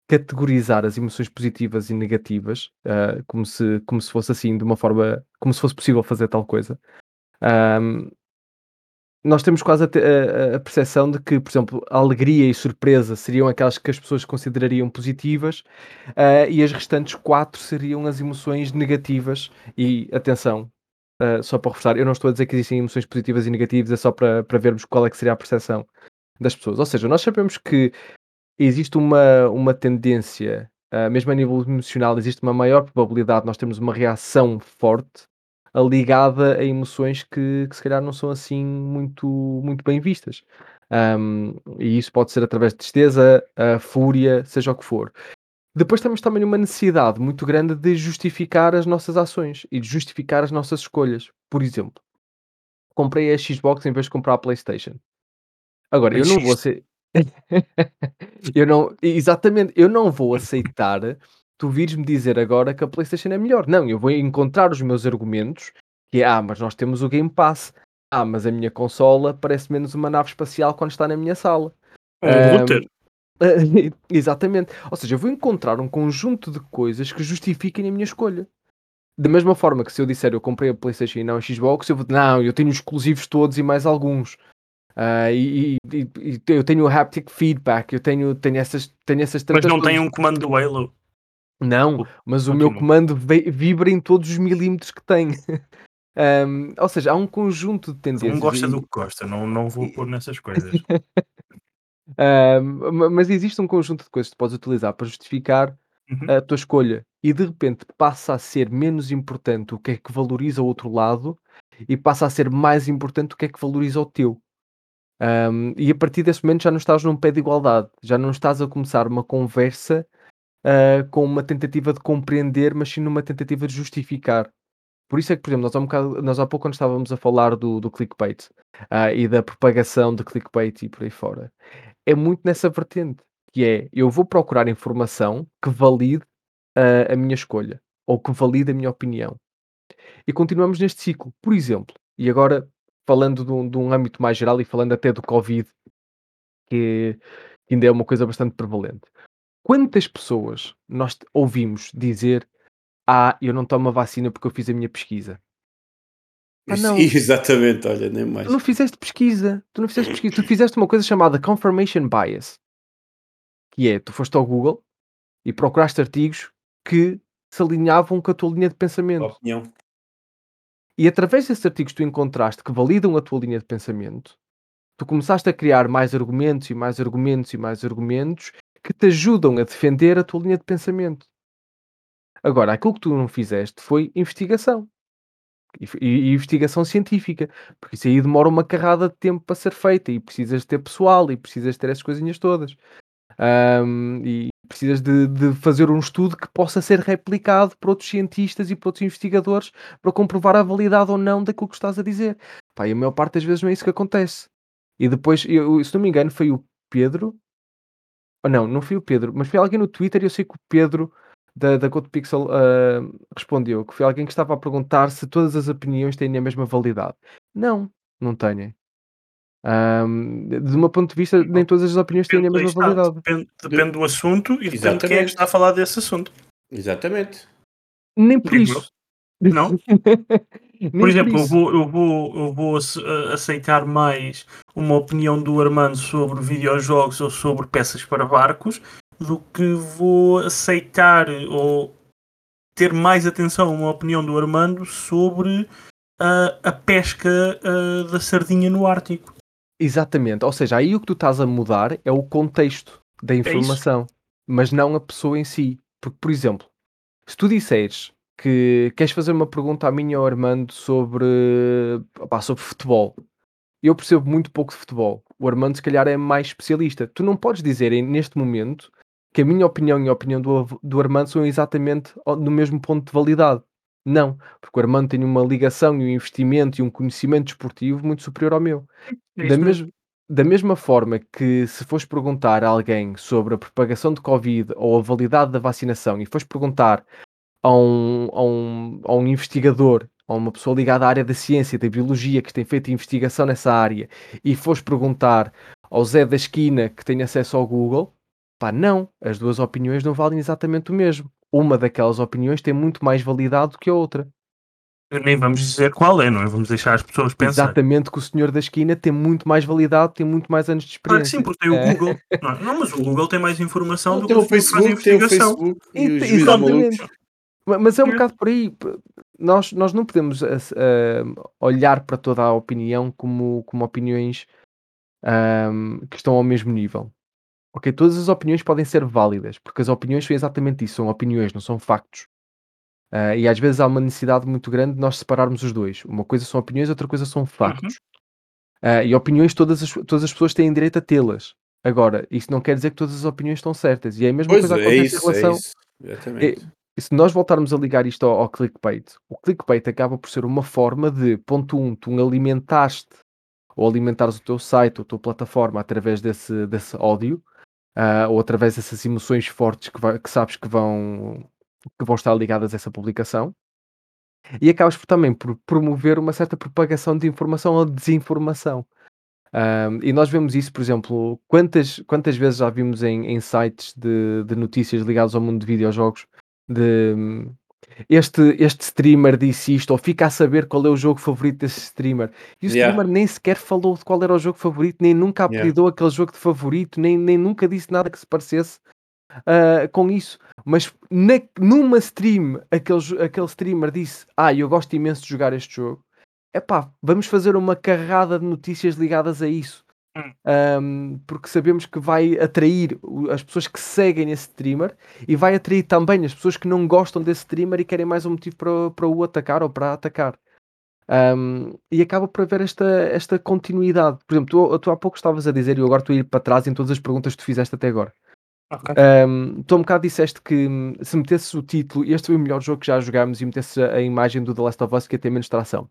categorizar as emoções positivas e negativas, uh, como, se, como se fosse assim, de uma forma, como se fosse possível fazer tal coisa. Um, nós temos quase a, a, a, percepção de que, por exemplo, a alegria e surpresa seriam aquelas que as pessoas considerariam positivas uh, e as restantes quatro seriam as emoções negativas. E atenção, Uh, só para reforçar, eu não estou a dizer que existem emoções positivas e negativas, é só para, para vermos qual é que seria a percepção das pessoas. Ou seja, nós sabemos que existe uma, uma tendência, uh, mesmo a nível emocional, existe uma maior probabilidade de nós termos uma reação forte ligada a emoções que, que se calhar não são assim muito, muito bem vistas. Um, e isso pode ser através de tristeza, uh, fúria, seja o que for. Depois temos também uma necessidade muito grande de justificar as nossas ações e de justificar as nossas escolhas. Por exemplo, comprei a Xbox em vez de comprar a PlayStation. Agora, eu não vou ser. eu não. Exatamente, eu não vou aceitar tu vires-me dizer agora que a PlayStation é melhor. Não, eu vou encontrar os meus argumentos que é, ah, mas nós temos o Game Pass. Ah, mas a minha consola parece menos uma nave espacial quando está na minha sala. É, um, vou ter. Exatamente. Ou seja, eu vou encontrar um conjunto de coisas que justifiquem a minha escolha. Da mesma forma que se eu disser eu comprei a PlayStation e não a Xbox, eu vou dizer, não, eu tenho os exclusivos todos e mais alguns. Uh, e, e, e, eu tenho o haptic feedback, eu tenho, tenho, essas, tenho essas Mas não tem um comando do Halo. Não, mas o meu comando vibra em todos os milímetros que tem. um, ou seja, há um conjunto de tendências. Não gosta do que gosta, não, não vou pôr nessas coisas. mas existe um conjunto de coisas que tu podes utilizar para justificar uhum. a tua escolha e de repente passa a ser menos importante o que é que valoriza o outro lado e passa a ser mais importante o que é que valoriza o teu. Um, e a partir desse momento já não estás num pé de igualdade, já não estás a começar uma conversa uh, com uma tentativa de compreender, mas sim numa tentativa de justificar. Por isso é que, por exemplo, nós há, um bocado, nós há pouco quando estávamos a falar do, do clickbait uh, e da propagação de clickbait e por aí fora, é muito nessa vertente, que é eu vou procurar informação que valide uh, a minha escolha ou que valide a minha opinião. E continuamos neste ciclo. Por exemplo, e agora falando de um, de um âmbito mais geral e falando até do Covid, que ainda é uma coisa bastante prevalente. Quantas pessoas nós ouvimos dizer ah, eu não tomo a vacina porque eu fiz a minha pesquisa? Ah, não. Exatamente, olha, nem mais. Tu não fizeste pesquisa, tu não fizeste pesquisa, tu fizeste uma coisa chamada confirmation bias, que é, tu foste ao Google e procuraste artigos que se alinhavam com a tua linha de pensamento. Opinião. E através desses artigos que tu encontraste que validam a tua linha de pensamento, tu começaste a criar mais argumentos e mais argumentos e mais argumentos que te ajudam a defender a tua linha de pensamento. Agora, aquilo que tu não fizeste foi investigação. E, e, investigação científica, porque isso aí demora uma carrada de tempo para ser feita e precisas ter pessoal e precisas ter essas coisinhas todas. Um, e precisas de, de, fazer um estudo que possa ser replicado por outros cientistas e por outros investigadores para comprovar a validade ou não daquilo que estás a dizer. Pá, e a maior parte das vezes não é isso que acontece. E depois, eu, se não me engano, foi o Pedro. Ou não, não foi o Pedro, mas foi alguém no Twitter e eu sei que o Pedro da, da CodePixel uh, respondeu que foi alguém que estava a perguntar se todas as opiniões têm a mesma validade. Não, não têm. Um, de um ponto de vista, nem todas as opiniões têm a mesma validade. Depende, depende, do assunto e depende de quem é que está a falar desse assunto. Exatamente. Nem por isso. Não? por exemplo, por eu, vou, eu, vou, eu vou aceitar mais uma opinião do Armando sobre videojogos ou sobre peças para barcos do que vou aceitar ou ter mais atenção a uma opinião do Armando sobre uh, a pesca uh, da sardinha no Ártico. Exatamente, ou seja, aí o que tu estás a mudar é o contexto da é informação, é mas não a pessoa em si. Porque, por exemplo, se tu disseres que queres fazer uma pergunta a mim ou ao Armando sobre, opa, sobre futebol, eu percebo muito pouco de futebol. O Armando, se calhar, é mais especialista. Tu não podes dizer neste momento que a minha opinião e a opinião do, do Armando são exatamente no mesmo ponto de validade. Não, porque o Armando tem uma ligação e um investimento e um conhecimento desportivo muito superior ao meu. É da, mes da mesma forma que se fores perguntar a alguém sobre a propagação de Covid ou a validade da vacinação e fores perguntar a um, a um, a um investigador, a uma pessoa ligada à área da ciência, da biologia, que tem feito investigação nessa área, e fores perguntar ao Zé da esquina que tem acesso ao Google, Pá, não, as duas opiniões não valem exatamente o mesmo. Uma daquelas opiniões tem muito mais validade do que a outra. Nem vamos dizer qual é, não é? Vamos deixar as pessoas pensar. Exatamente que o senhor da esquina tem muito mais validade, tem muito mais anos de experiência. Claro que sim, porque tem o é. Google. Não, não, mas o Google tem mais informação não, do que o Facebook, tem o Facebook e os Exatamente. Mas é um é. bocado por aí. Nós, nós não podemos uh, olhar para toda a opinião como, como opiniões um, que estão ao mesmo nível. Ok, todas as opiniões podem ser válidas, porque as opiniões são exatamente isso, são opiniões, não são factos. Uh, e às vezes há uma necessidade muito grande de nós separarmos os dois. Uma coisa são opiniões, outra coisa são factos. Uhum. Uh, e opiniões todas as, todas as pessoas têm direito a tê-las. Agora, isso não quer dizer que todas as opiniões estão certas. E é a mesma pois coisa é, acontece isso, em relação. É isso. Exatamente. E, se nós voltarmos a ligar isto ao, ao, clickbait, o clickbait acaba por ser uma forma de, ponto um, tu alimentaste ou alimentares o teu site ou a tua plataforma através desse, desse ódio, uh, ou através dessas emoções fortes que, vai, que sabes que vão, que vão estar ligadas a essa publicação. E acabas por, também por promover uma certa propagação de informação ou desinformação. Um, e nós vemos isso, por exemplo, quantas, quantas vezes já vimos em, em sites de, de notícias ligados ao mundo de videojogos de este, este streamer disse isto, ou fica a saber qual é o jogo favorito desse streamer. E o yeah. streamer nem sequer falou de qual era o jogo favorito, nem nunca apelidou yeah. aquele jogo de favorito, nem, nem nunca disse nada que se parecesse uh, com isso. Mas na, numa stream, aquele, aquele streamer disse: Ah, eu gosto imenso de jogar este jogo. Epá, vamos fazer uma carrada de notícias ligadas a isso. Um, porque sabemos que vai atrair as pessoas que seguem esse streamer e vai atrair também as pessoas que não gostam desse streamer e querem mais um motivo para, para o atacar ou para atacar. Um, e acaba por haver esta, esta continuidade. Por exemplo, tu, tu há pouco estavas a dizer, e eu agora estou a ir para trás em todas as perguntas que tu fizeste até agora. Okay. Um, tu um bocado disseste que hum, se metesses o título, este foi o melhor jogo que já jogámos, e metesses a, a imagem do The Last of Us que ia ter menos tração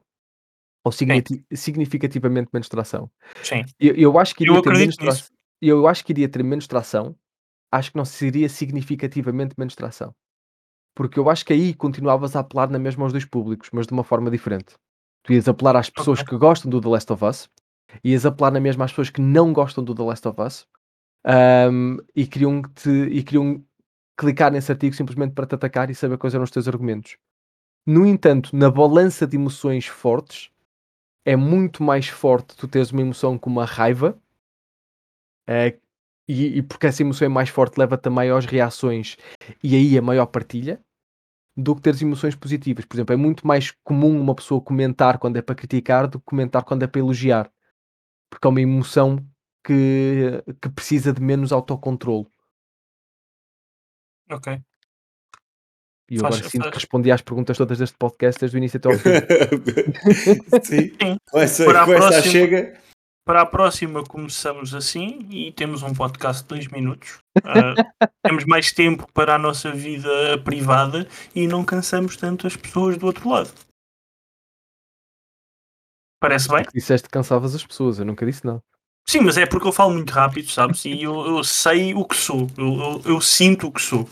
ou significativamente menos tração. Sim. Eu, eu acho que iria eu ter menos tração. Eu acho que iria ter menos tração. Acho que não seria significativamente menos tração. Porque eu acho que aí continuavas a apelar na mesma aos dois públicos, mas de uma forma diferente. Tu ias apelar às pessoas okay. que gostam do The Last of Us, ias apelar na mesma às pessoas que não gostam do The Last of Us um, e, queriam te, e queriam clicar nesse artigo simplesmente para te atacar e saber quais eram os teus argumentos. No entanto, na balança de emoções fortes, é muito mais forte tu teres uma emoção como a raiva, é, e, e, porque essa emoção é mais forte, leva-te a maiores reações e aí a maior partilha, do que teres emoções positivas. Por exemplo, é muito mais comum uma pessoa comentar quando é para criticar do que comentar quando é para elogiar, porque é uma emoção que, que precisa de menos autocontrole. Ok. E eu agora sinto que respondi às perguntas todas deste podcast desde o início até ao fim. Sim. Com essa, com essa próxima, chega. para a próxima começamos assim e temos um podcast de dois minutos. Uh, temos mais tempo para a nossa vida privada e não cansamos tanto as pessoas do outro lado. Parece bem? Disseste que cansavas as pessoas, eu nunca disse não. Sim, mas é porque eu falo muito rápido, sabes? E eu, eu sei o que sou, eu, eu, eu, sinto o que sou.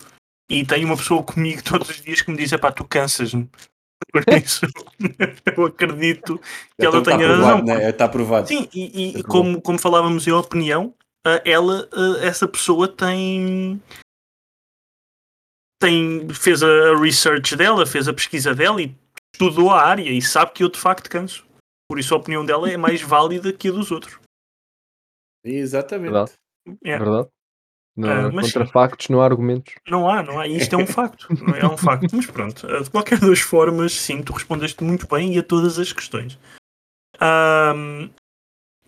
E tenho uma pessoa comigo todos os dias que me diz: pá, tu cansas-me. Por isso, eu acredito que Então ela está tenha aprovado, razão. né? Está aprovado. Sim, e, e Tá como, como falávamos em opinião, ela, essa pessoa tem. tem fez a research dela, fez a pesquisa dela e estudou a área e sabe que eu de facto canso. Por isso a opinião dela é mais válida que a dos outros. Exatamente. Verdade. É. Verdade? Não, Ah, factos não há argumentos. Não há, não há. Isto é um facto. é? Um facto. Mas pronto, de qualquer das formas, sim, tu respondeste muito bem e a todas as questões.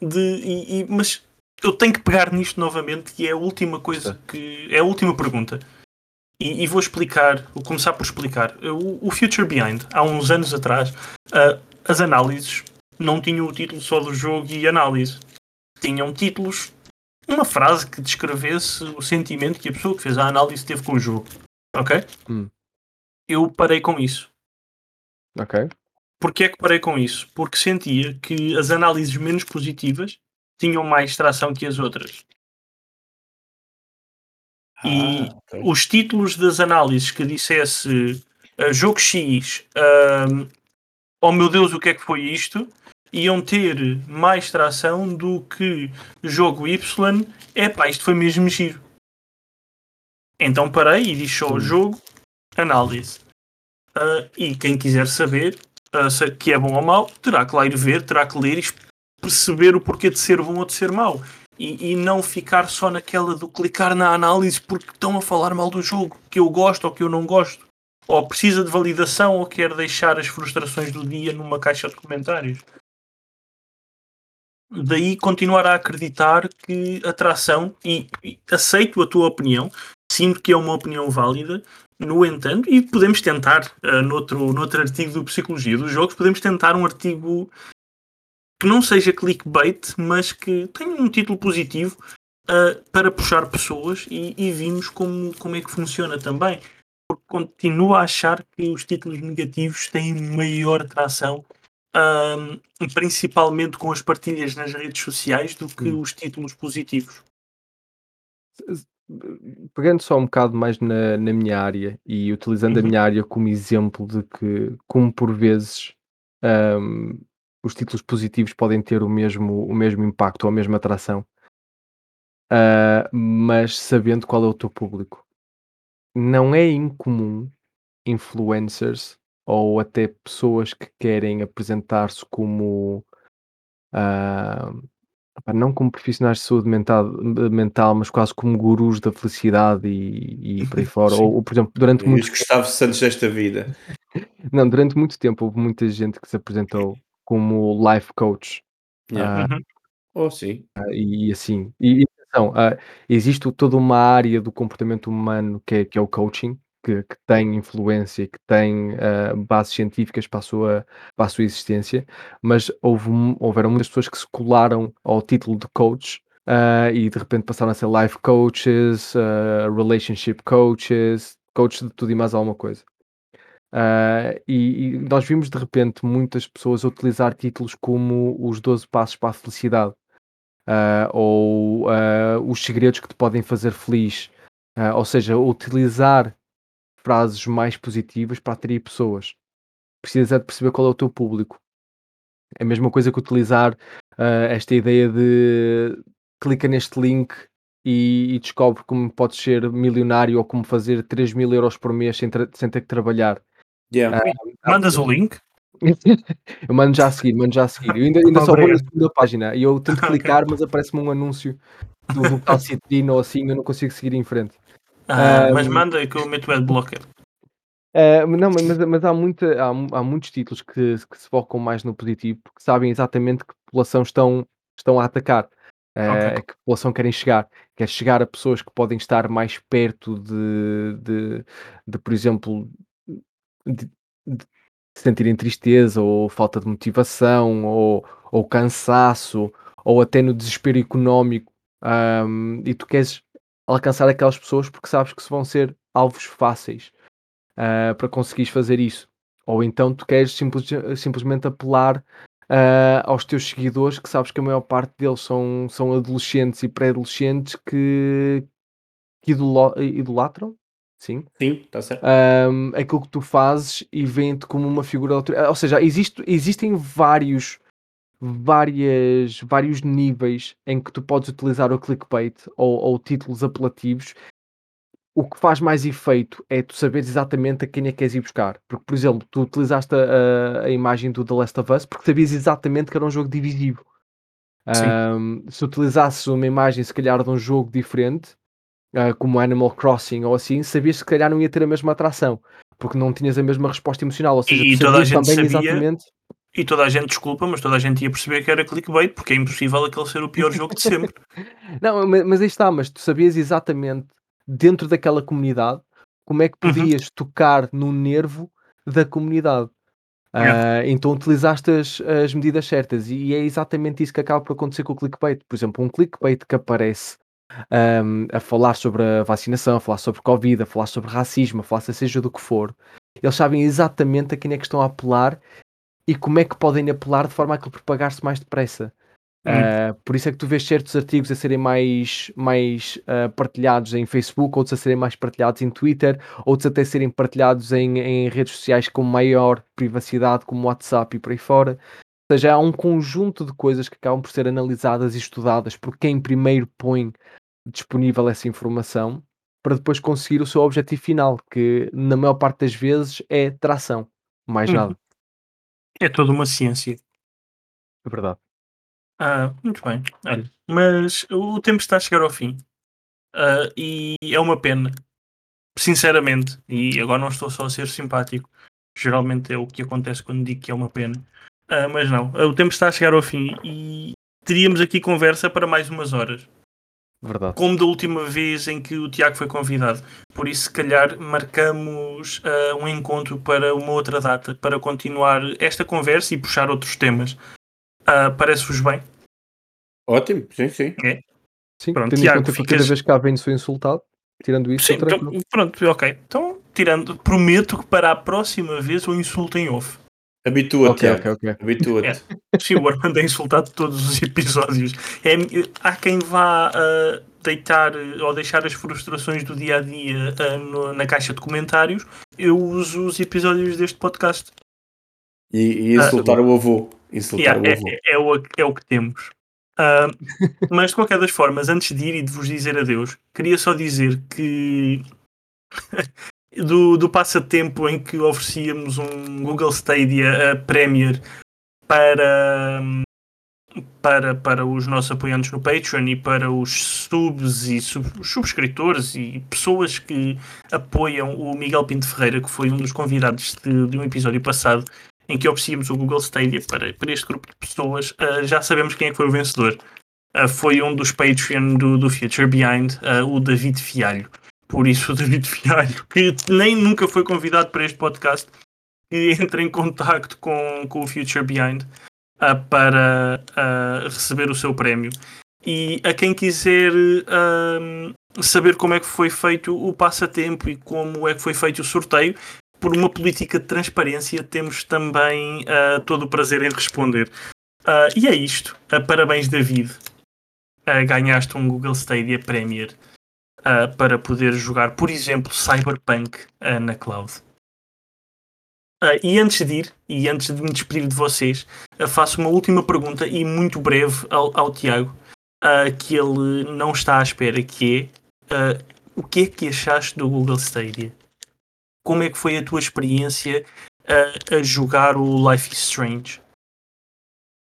De, e- e- mas eu tenho que pegar nisto novamente, que é a última coisa que. É a última pergunta. E, e vou explicar, vou começar por explicar. O, o Future Behind, há uns anos atrás, ah, as análises não tinham o título só do jogo e análise. Tinham títulos uma frase que descrevesse o sentimento que a pessoa que fez a análise teve com o jogo. Ok? Hum. Eu parei com isso. Ok? Porquê é que parei com isso? Porque sentia que as análises menos positivas tinham mais tração que as outras. E Ah, ok. os títulos das análises que dissesse uh, jogo X, ahm, oh meu Deus, o que é que foi isto? Iam ter mais tração do que jogo Y, epá, isto foi mesmo giro. Então parei e disse só jogo, análise. Ah, e quem quiser saber ah, se- que é bom ou mau, terá que lá ir ver, terá que ler e perceber o porquê de ser bom ou de ser mau. E, e não ficar só naquela do clicar na análise porque estão a falar mal do jogo, que eu gosto ou que eu não gosto. Ou precisa de validação ou quer deixar as frustrações do dia numa caixa de comentários. Daí continuar a acreditar que a tração, e, e aceito a tua opinião, sinto que é uma opinião válida, no entanto, e podemos tentar, uh, noutro, noutro artigo do Psicologia dos Jogos, podemos tentar um artigo que não seja clickbait, mas que tenha um título positivo uh, para puxar pessoas e, e vimos como, como é que funciona também. Porque continuo a achar que os títulos negativos têm maior tração, um, principalmente com as partilhas nas redes sociais, do que Hum. os títulos positivos. Pegando só um bocado mais na, na minha área e utilizando a Uhum. minha área como exemplo de que, como por vezes ahm, os títulos positivos podem ter o mesmo, o mesmo impacto ou a mesma atração, ah, mas sabendo qual é o teu público. Não é incomum influencers ou até pessoas que querem apresentar-se como pá, não como profissionais de saúde mental, mental, mas quase como gurus da felicidade e, e por aí fora. Ou, ou, por exemplo, durante muito os Gustavo Santos desta vida. não, durante muito tempo houve muita gente que se apresentou como life coach Yeah. ah, Uhum. Oh, sim. ah, e assim. E, e ah, existe toda uma área do comportamento humano que é, que é o coaching, que, que tem influência, que tem ah, bases científicas para a sua, para a sua existência, mas houve, houveram muitas pessoas que se colaram ao título de coach. ah, e de repente passaram a ser life coaches, ah, relationship coaches, coaches de tudo e mais alguma coisa. Ah, e, e nós vimos de repente muitas pessoas utilizar títulos como os 12 passos para a felicidade ah, ou ah, os segredos que te podem fazer feliz, ou seja, utilizar frases mais positivas para atrair pessoas. Precisas é de perceber qual é o teu público. É a mesma coisa que utilizar ah, esta ideia de clica neste link e, e descobre como podes ser milionário ou como fazer 3 mil euros por mês sem, sem ter que trabalhar. Yeah. Mandas o link? Eu mando já a seguir, mando já a seguir. Eu ainda, ainda só vou na segunda página e eu tento clicar, mas aparece-me um anúncio do, do Calcitrino ou assim, eu não consigo seguir em frente. Ah, mas manda que eu meto o adblocker. Eh, não, mas, mas há, muita, há, há muitos títulos que, que se focam mais no positivo, porque sabem exatamente que população estão, estão a atacar, eh, Ok. a que população querem chegar. Quer chegar a pessoas que podem estar mais perto de, de, de, por exemplo, de, de sentirem tristeza ou falta de motivação ou, ou cansaço ou até no desespero económico, um, e tu queres alcançar aquelas pessoas porque sabes que se vão ser alvos fáceis uh, para conseguires fazer isso. Ou então tu queres simples, simplesmente apelar uh, aos teus seguidores, que sabes que a maior parte deles são, são adolescentes e pré-adolescentes que, que idolatram, sim, sim está certo. Um, aquilo que tu fazes e vêem-te como uma figura Ou seja, existe, existem vários várias, vários níveis em que tu podes utilizar o clickbait ou, ou títulos apelativos. O que faz mais efeito é tu saberes exatamente a quem é que queres ir buscar. Porque, por exemplo, tu utilizaste a, a imagem do The Last of Us porque sabias exatamente que era um jogo divisivo. Um, se utilizasses uma imagem, se calhar, de um jogo diferente, uh, como Animal Crossing ou assim, sabias que se calhar não ia ter a mesma atração, porque não tinhas a mesma resposta emocional. Ou seja, e tu gente também sabia, exatamente e toda a gente, desculpa, mas toda a gente ia perceber que era clickbait, porque é impossível aquele ser o pior jogo de sempre. Não, mas, mas aí está, mas tu sabias exatamente, dentro daquela comunidade, como é que uhum. podias uhum. tocar no nervo da comunidade. Uh, então utilizaste as, as, medidas certas e é exatamente isso que acaba por acontecer com o clickbait. Por exemplo, um clickbait que aparece um, a falar sobre a vacinação, a falar sobre Covid, a falar sobre racismo, a falar seja do que for, eles sabem exatamente a quem é que estão a apelar e como é que podem apelar de forma a que propagar-se mais depressa. Uh, por isso é que tu vês certos artigos a serem mais, mais uh, partilhados em Facebook, outros a serem mais partilhados em Twitter, outros até serem partilhados em, em redes sociais com maior privacidade, como WhatsApp e por aí fora. Ou seja, há um conjunto de coisas que acabam por ser analisadas e estudadas por quem primeiro põe disponível essa informação para depois conseguir o seu objetivo final, que na maior parte das vezes é tração, mais uhum. nada. É toda uma ciência. É verdade. Ah, muito bem. Olha, mas o tempo está a chegar ao fim. Ah, e é uma pena. Sinceramente. E agora não estou só a ser simpático. Geralmente é o que acontece quando digo que é uma pena. Ah, mas não. O tempo está a chegar ao fim. E teríamos aqui conversa para mais umas horas. Verdade. Como da última vez em que o Tiago foi convidado. Por isso, se calhar, marcamos uh, um encontro para uma outra data para continuar esta conversa e puxar outros temas. Uh, Parece-vos bem? Ótimo, sim, sim. É. Sim, pronto, Tiago, ficas... cada vez que há vem sou insultado. Tirando isso, sim, então, pronto, ok. Então, tirando, prometo que para a próxima vez o insulto em off. Habitua-te, okay, okay, okay. habitua-te. É. Sim, o Armando é insultado todos os episódios. É, há quem vá uh, deitar ou deixar as frustrações do dia a dia uh, no, na caixa de comentários. Eu uso os episódios deste podcast. E, e insultar uh, o avô. Insultar yeah, o avô. É, é, é, o, é o que temos. mas de qualquer das formas, antes de ir e de vos dizer adeus, queria só dizer que do, do passatempo em que oferecíamos um Google Stadia uh, Premier para, para, para os nossos apoiantes no Patreon e para os subs e sub, subscritores e pessoas que apoiam o Miguel Pinto Ferreira, que foi um dos convidados de, de um episódio passado em que oferecíamos o Google Stadia para, para este grupo de pessoas. Uh, já sabemos quem é que foi o vencedor. Uh, foi um dos Patreon do, do Future Behind, uh, o David Fialho. Por isso, o David Fialho, que nem nunca foi convidado para este podcast, que entra em contacto com, com o Future Behind uh, para uh, receber o seu prémio. E a quem quiser uh, saber como é que foi feito o passatempo e como é que foi feito o sorteio, por uma política de transparência, temos também todo o prazer em responder. e é isto. parabéns, David. ganhaste um Google Stadia Premier uh, para poder jogar, por exemplo, Cyberpunk uh, na cloud. Uh, e antes de ir, e antes de me despedir de vocês, faço uma última pergunta e muito breve ao, ao Tiago, que ele não está à espera, que é o que é que achaste do Google Stadia? Como é que foi a tua experiência a jogar o Life is Strange?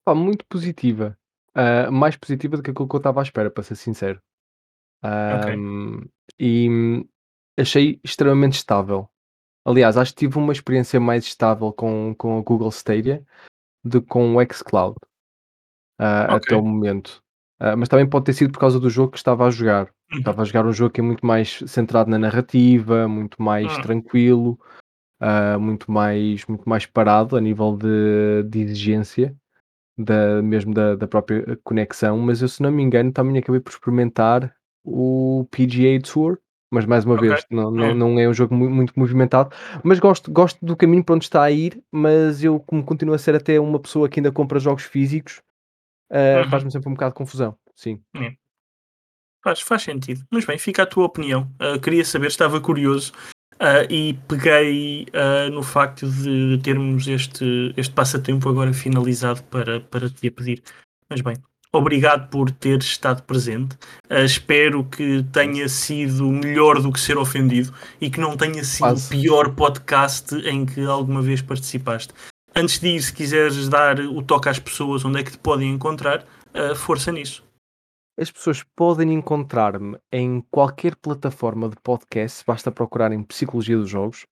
Pá, muito positiva. Uh, mais positiva do que aquilo que eu estava à espera, para ser sincero. Um, e achei extremamente estável. Aliás, acho que tive uma experiência mais estável com, com o Google Stadia do que com o xCloud uh, até o momento. Uh, mas também pode ter sido por causa do jogo que estava a jogar. Uhum. Estava a jogar um jogo que é muito mais centrado na narrativa, muito mais uhum. tranquilo, uh, muito, mais, muito mais parado a nível de, de exigência. da, mesmo da, da própria conexão, mas eu, se não me engano, também acabei por experimentar o PGA Tour, mas mais uma Ok. vez, não, não, Hum. não é um jogo mu- muito movimentado, mas gosto, gosto do caminho para onde está a ir, mas eu, como continuo a ser até uma pessoa que ainda compra jogos físicos, ah, Uhum. faz-me sempre um bocado de confusão, sim. Faz, faz sentido. Mas bem, fica a tua opinião. Uh, queria saber, estava curioso uh, e peguei uh, no facto de termos este, este passatempo agora finalizado para, para te pedir. Mas bem, obrigado por ter estado presente. Uh, espero que tenha sido melhor do que ser ofendido e que não tenha sido Quase. o pior podcast em que alguma vez participaste. Antes disso, se quiseres dar o toque às pessoas onde é que te podem encontrar, uh, força nisso. As pessoas podem encontrar-me em qualquer plataforma de podcast, basta procurarem Psicologia dos Jogos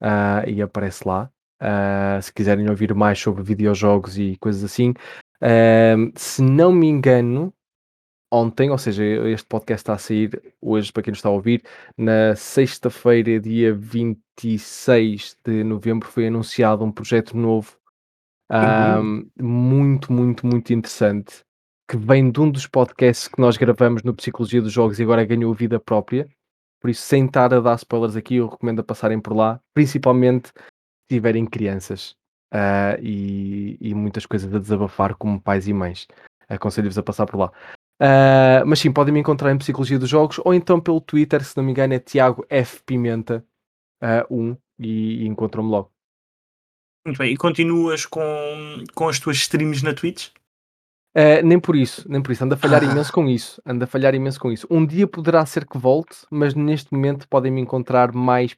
ah, e aparece lá. Ah, se quiserem ouvir mais sobre videojogos e coisas assim. Ahm, se não me engano, ontem, ou seja, este podcast está a sair hoje, para quem nos está a ouvir, na sexta-feira, dia 26 de novembro, foi anunciado um projeto novo, ahm, muito, muito, muito interessante, que vem de um dos podcasts que nós gravamos no Psicologia dos Jogos e agora ganhou vida própria. Por isso, sem estar a dar spoilers aqui, eu recomendo a passarem por lá, principalmente se tiverem crianças ah, e, e muitas coisas a desabafar como pais e mães. Aconselho-vos a passar por lá. Ah, mas sim, podem me encontrar em Psicologia dos Jogos ou então pelo Twitter, se não me engano, é Tiago F. Pimenta 1 e, e encontram-me logo. Muito bem, e continuas com, com as tuas streams na Twitch? Uh, nem por isso, nem por isso. Ando a falhar Ah. imenso com isso. Ando a falhar imenso com isso. Um dia poderá ser que volte, mas neste momento podem me encontrar mais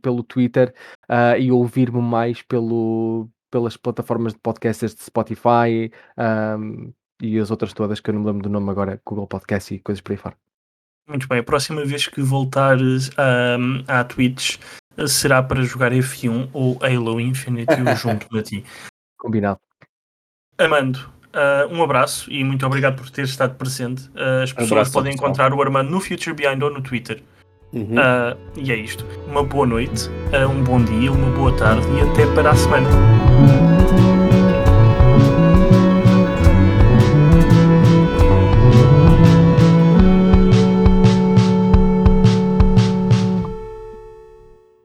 pelo Twitter ah, e ouvir-me mais pelo, pelas plataformas de podcasters de Spotify ahm, e as outras todas que eu não me lembro do nome agora, Google Podcast e coisas por aí fora. Muito bem, a próxima vez que voltares ahm, à Twitch eh, será para jogar F1 ou Halo Infinite junto a ti. Combinado. Armando, ah, um abraço e muito obrigado por ter estado presente. Ah, as pessoas abraço, podem pessoal. encontrar o Armando no Future Behind ou no Twitter. Uhum. Ah, e é isto. Uma boa noite, ah, um bom dia, uma boa tarde e até para a semana.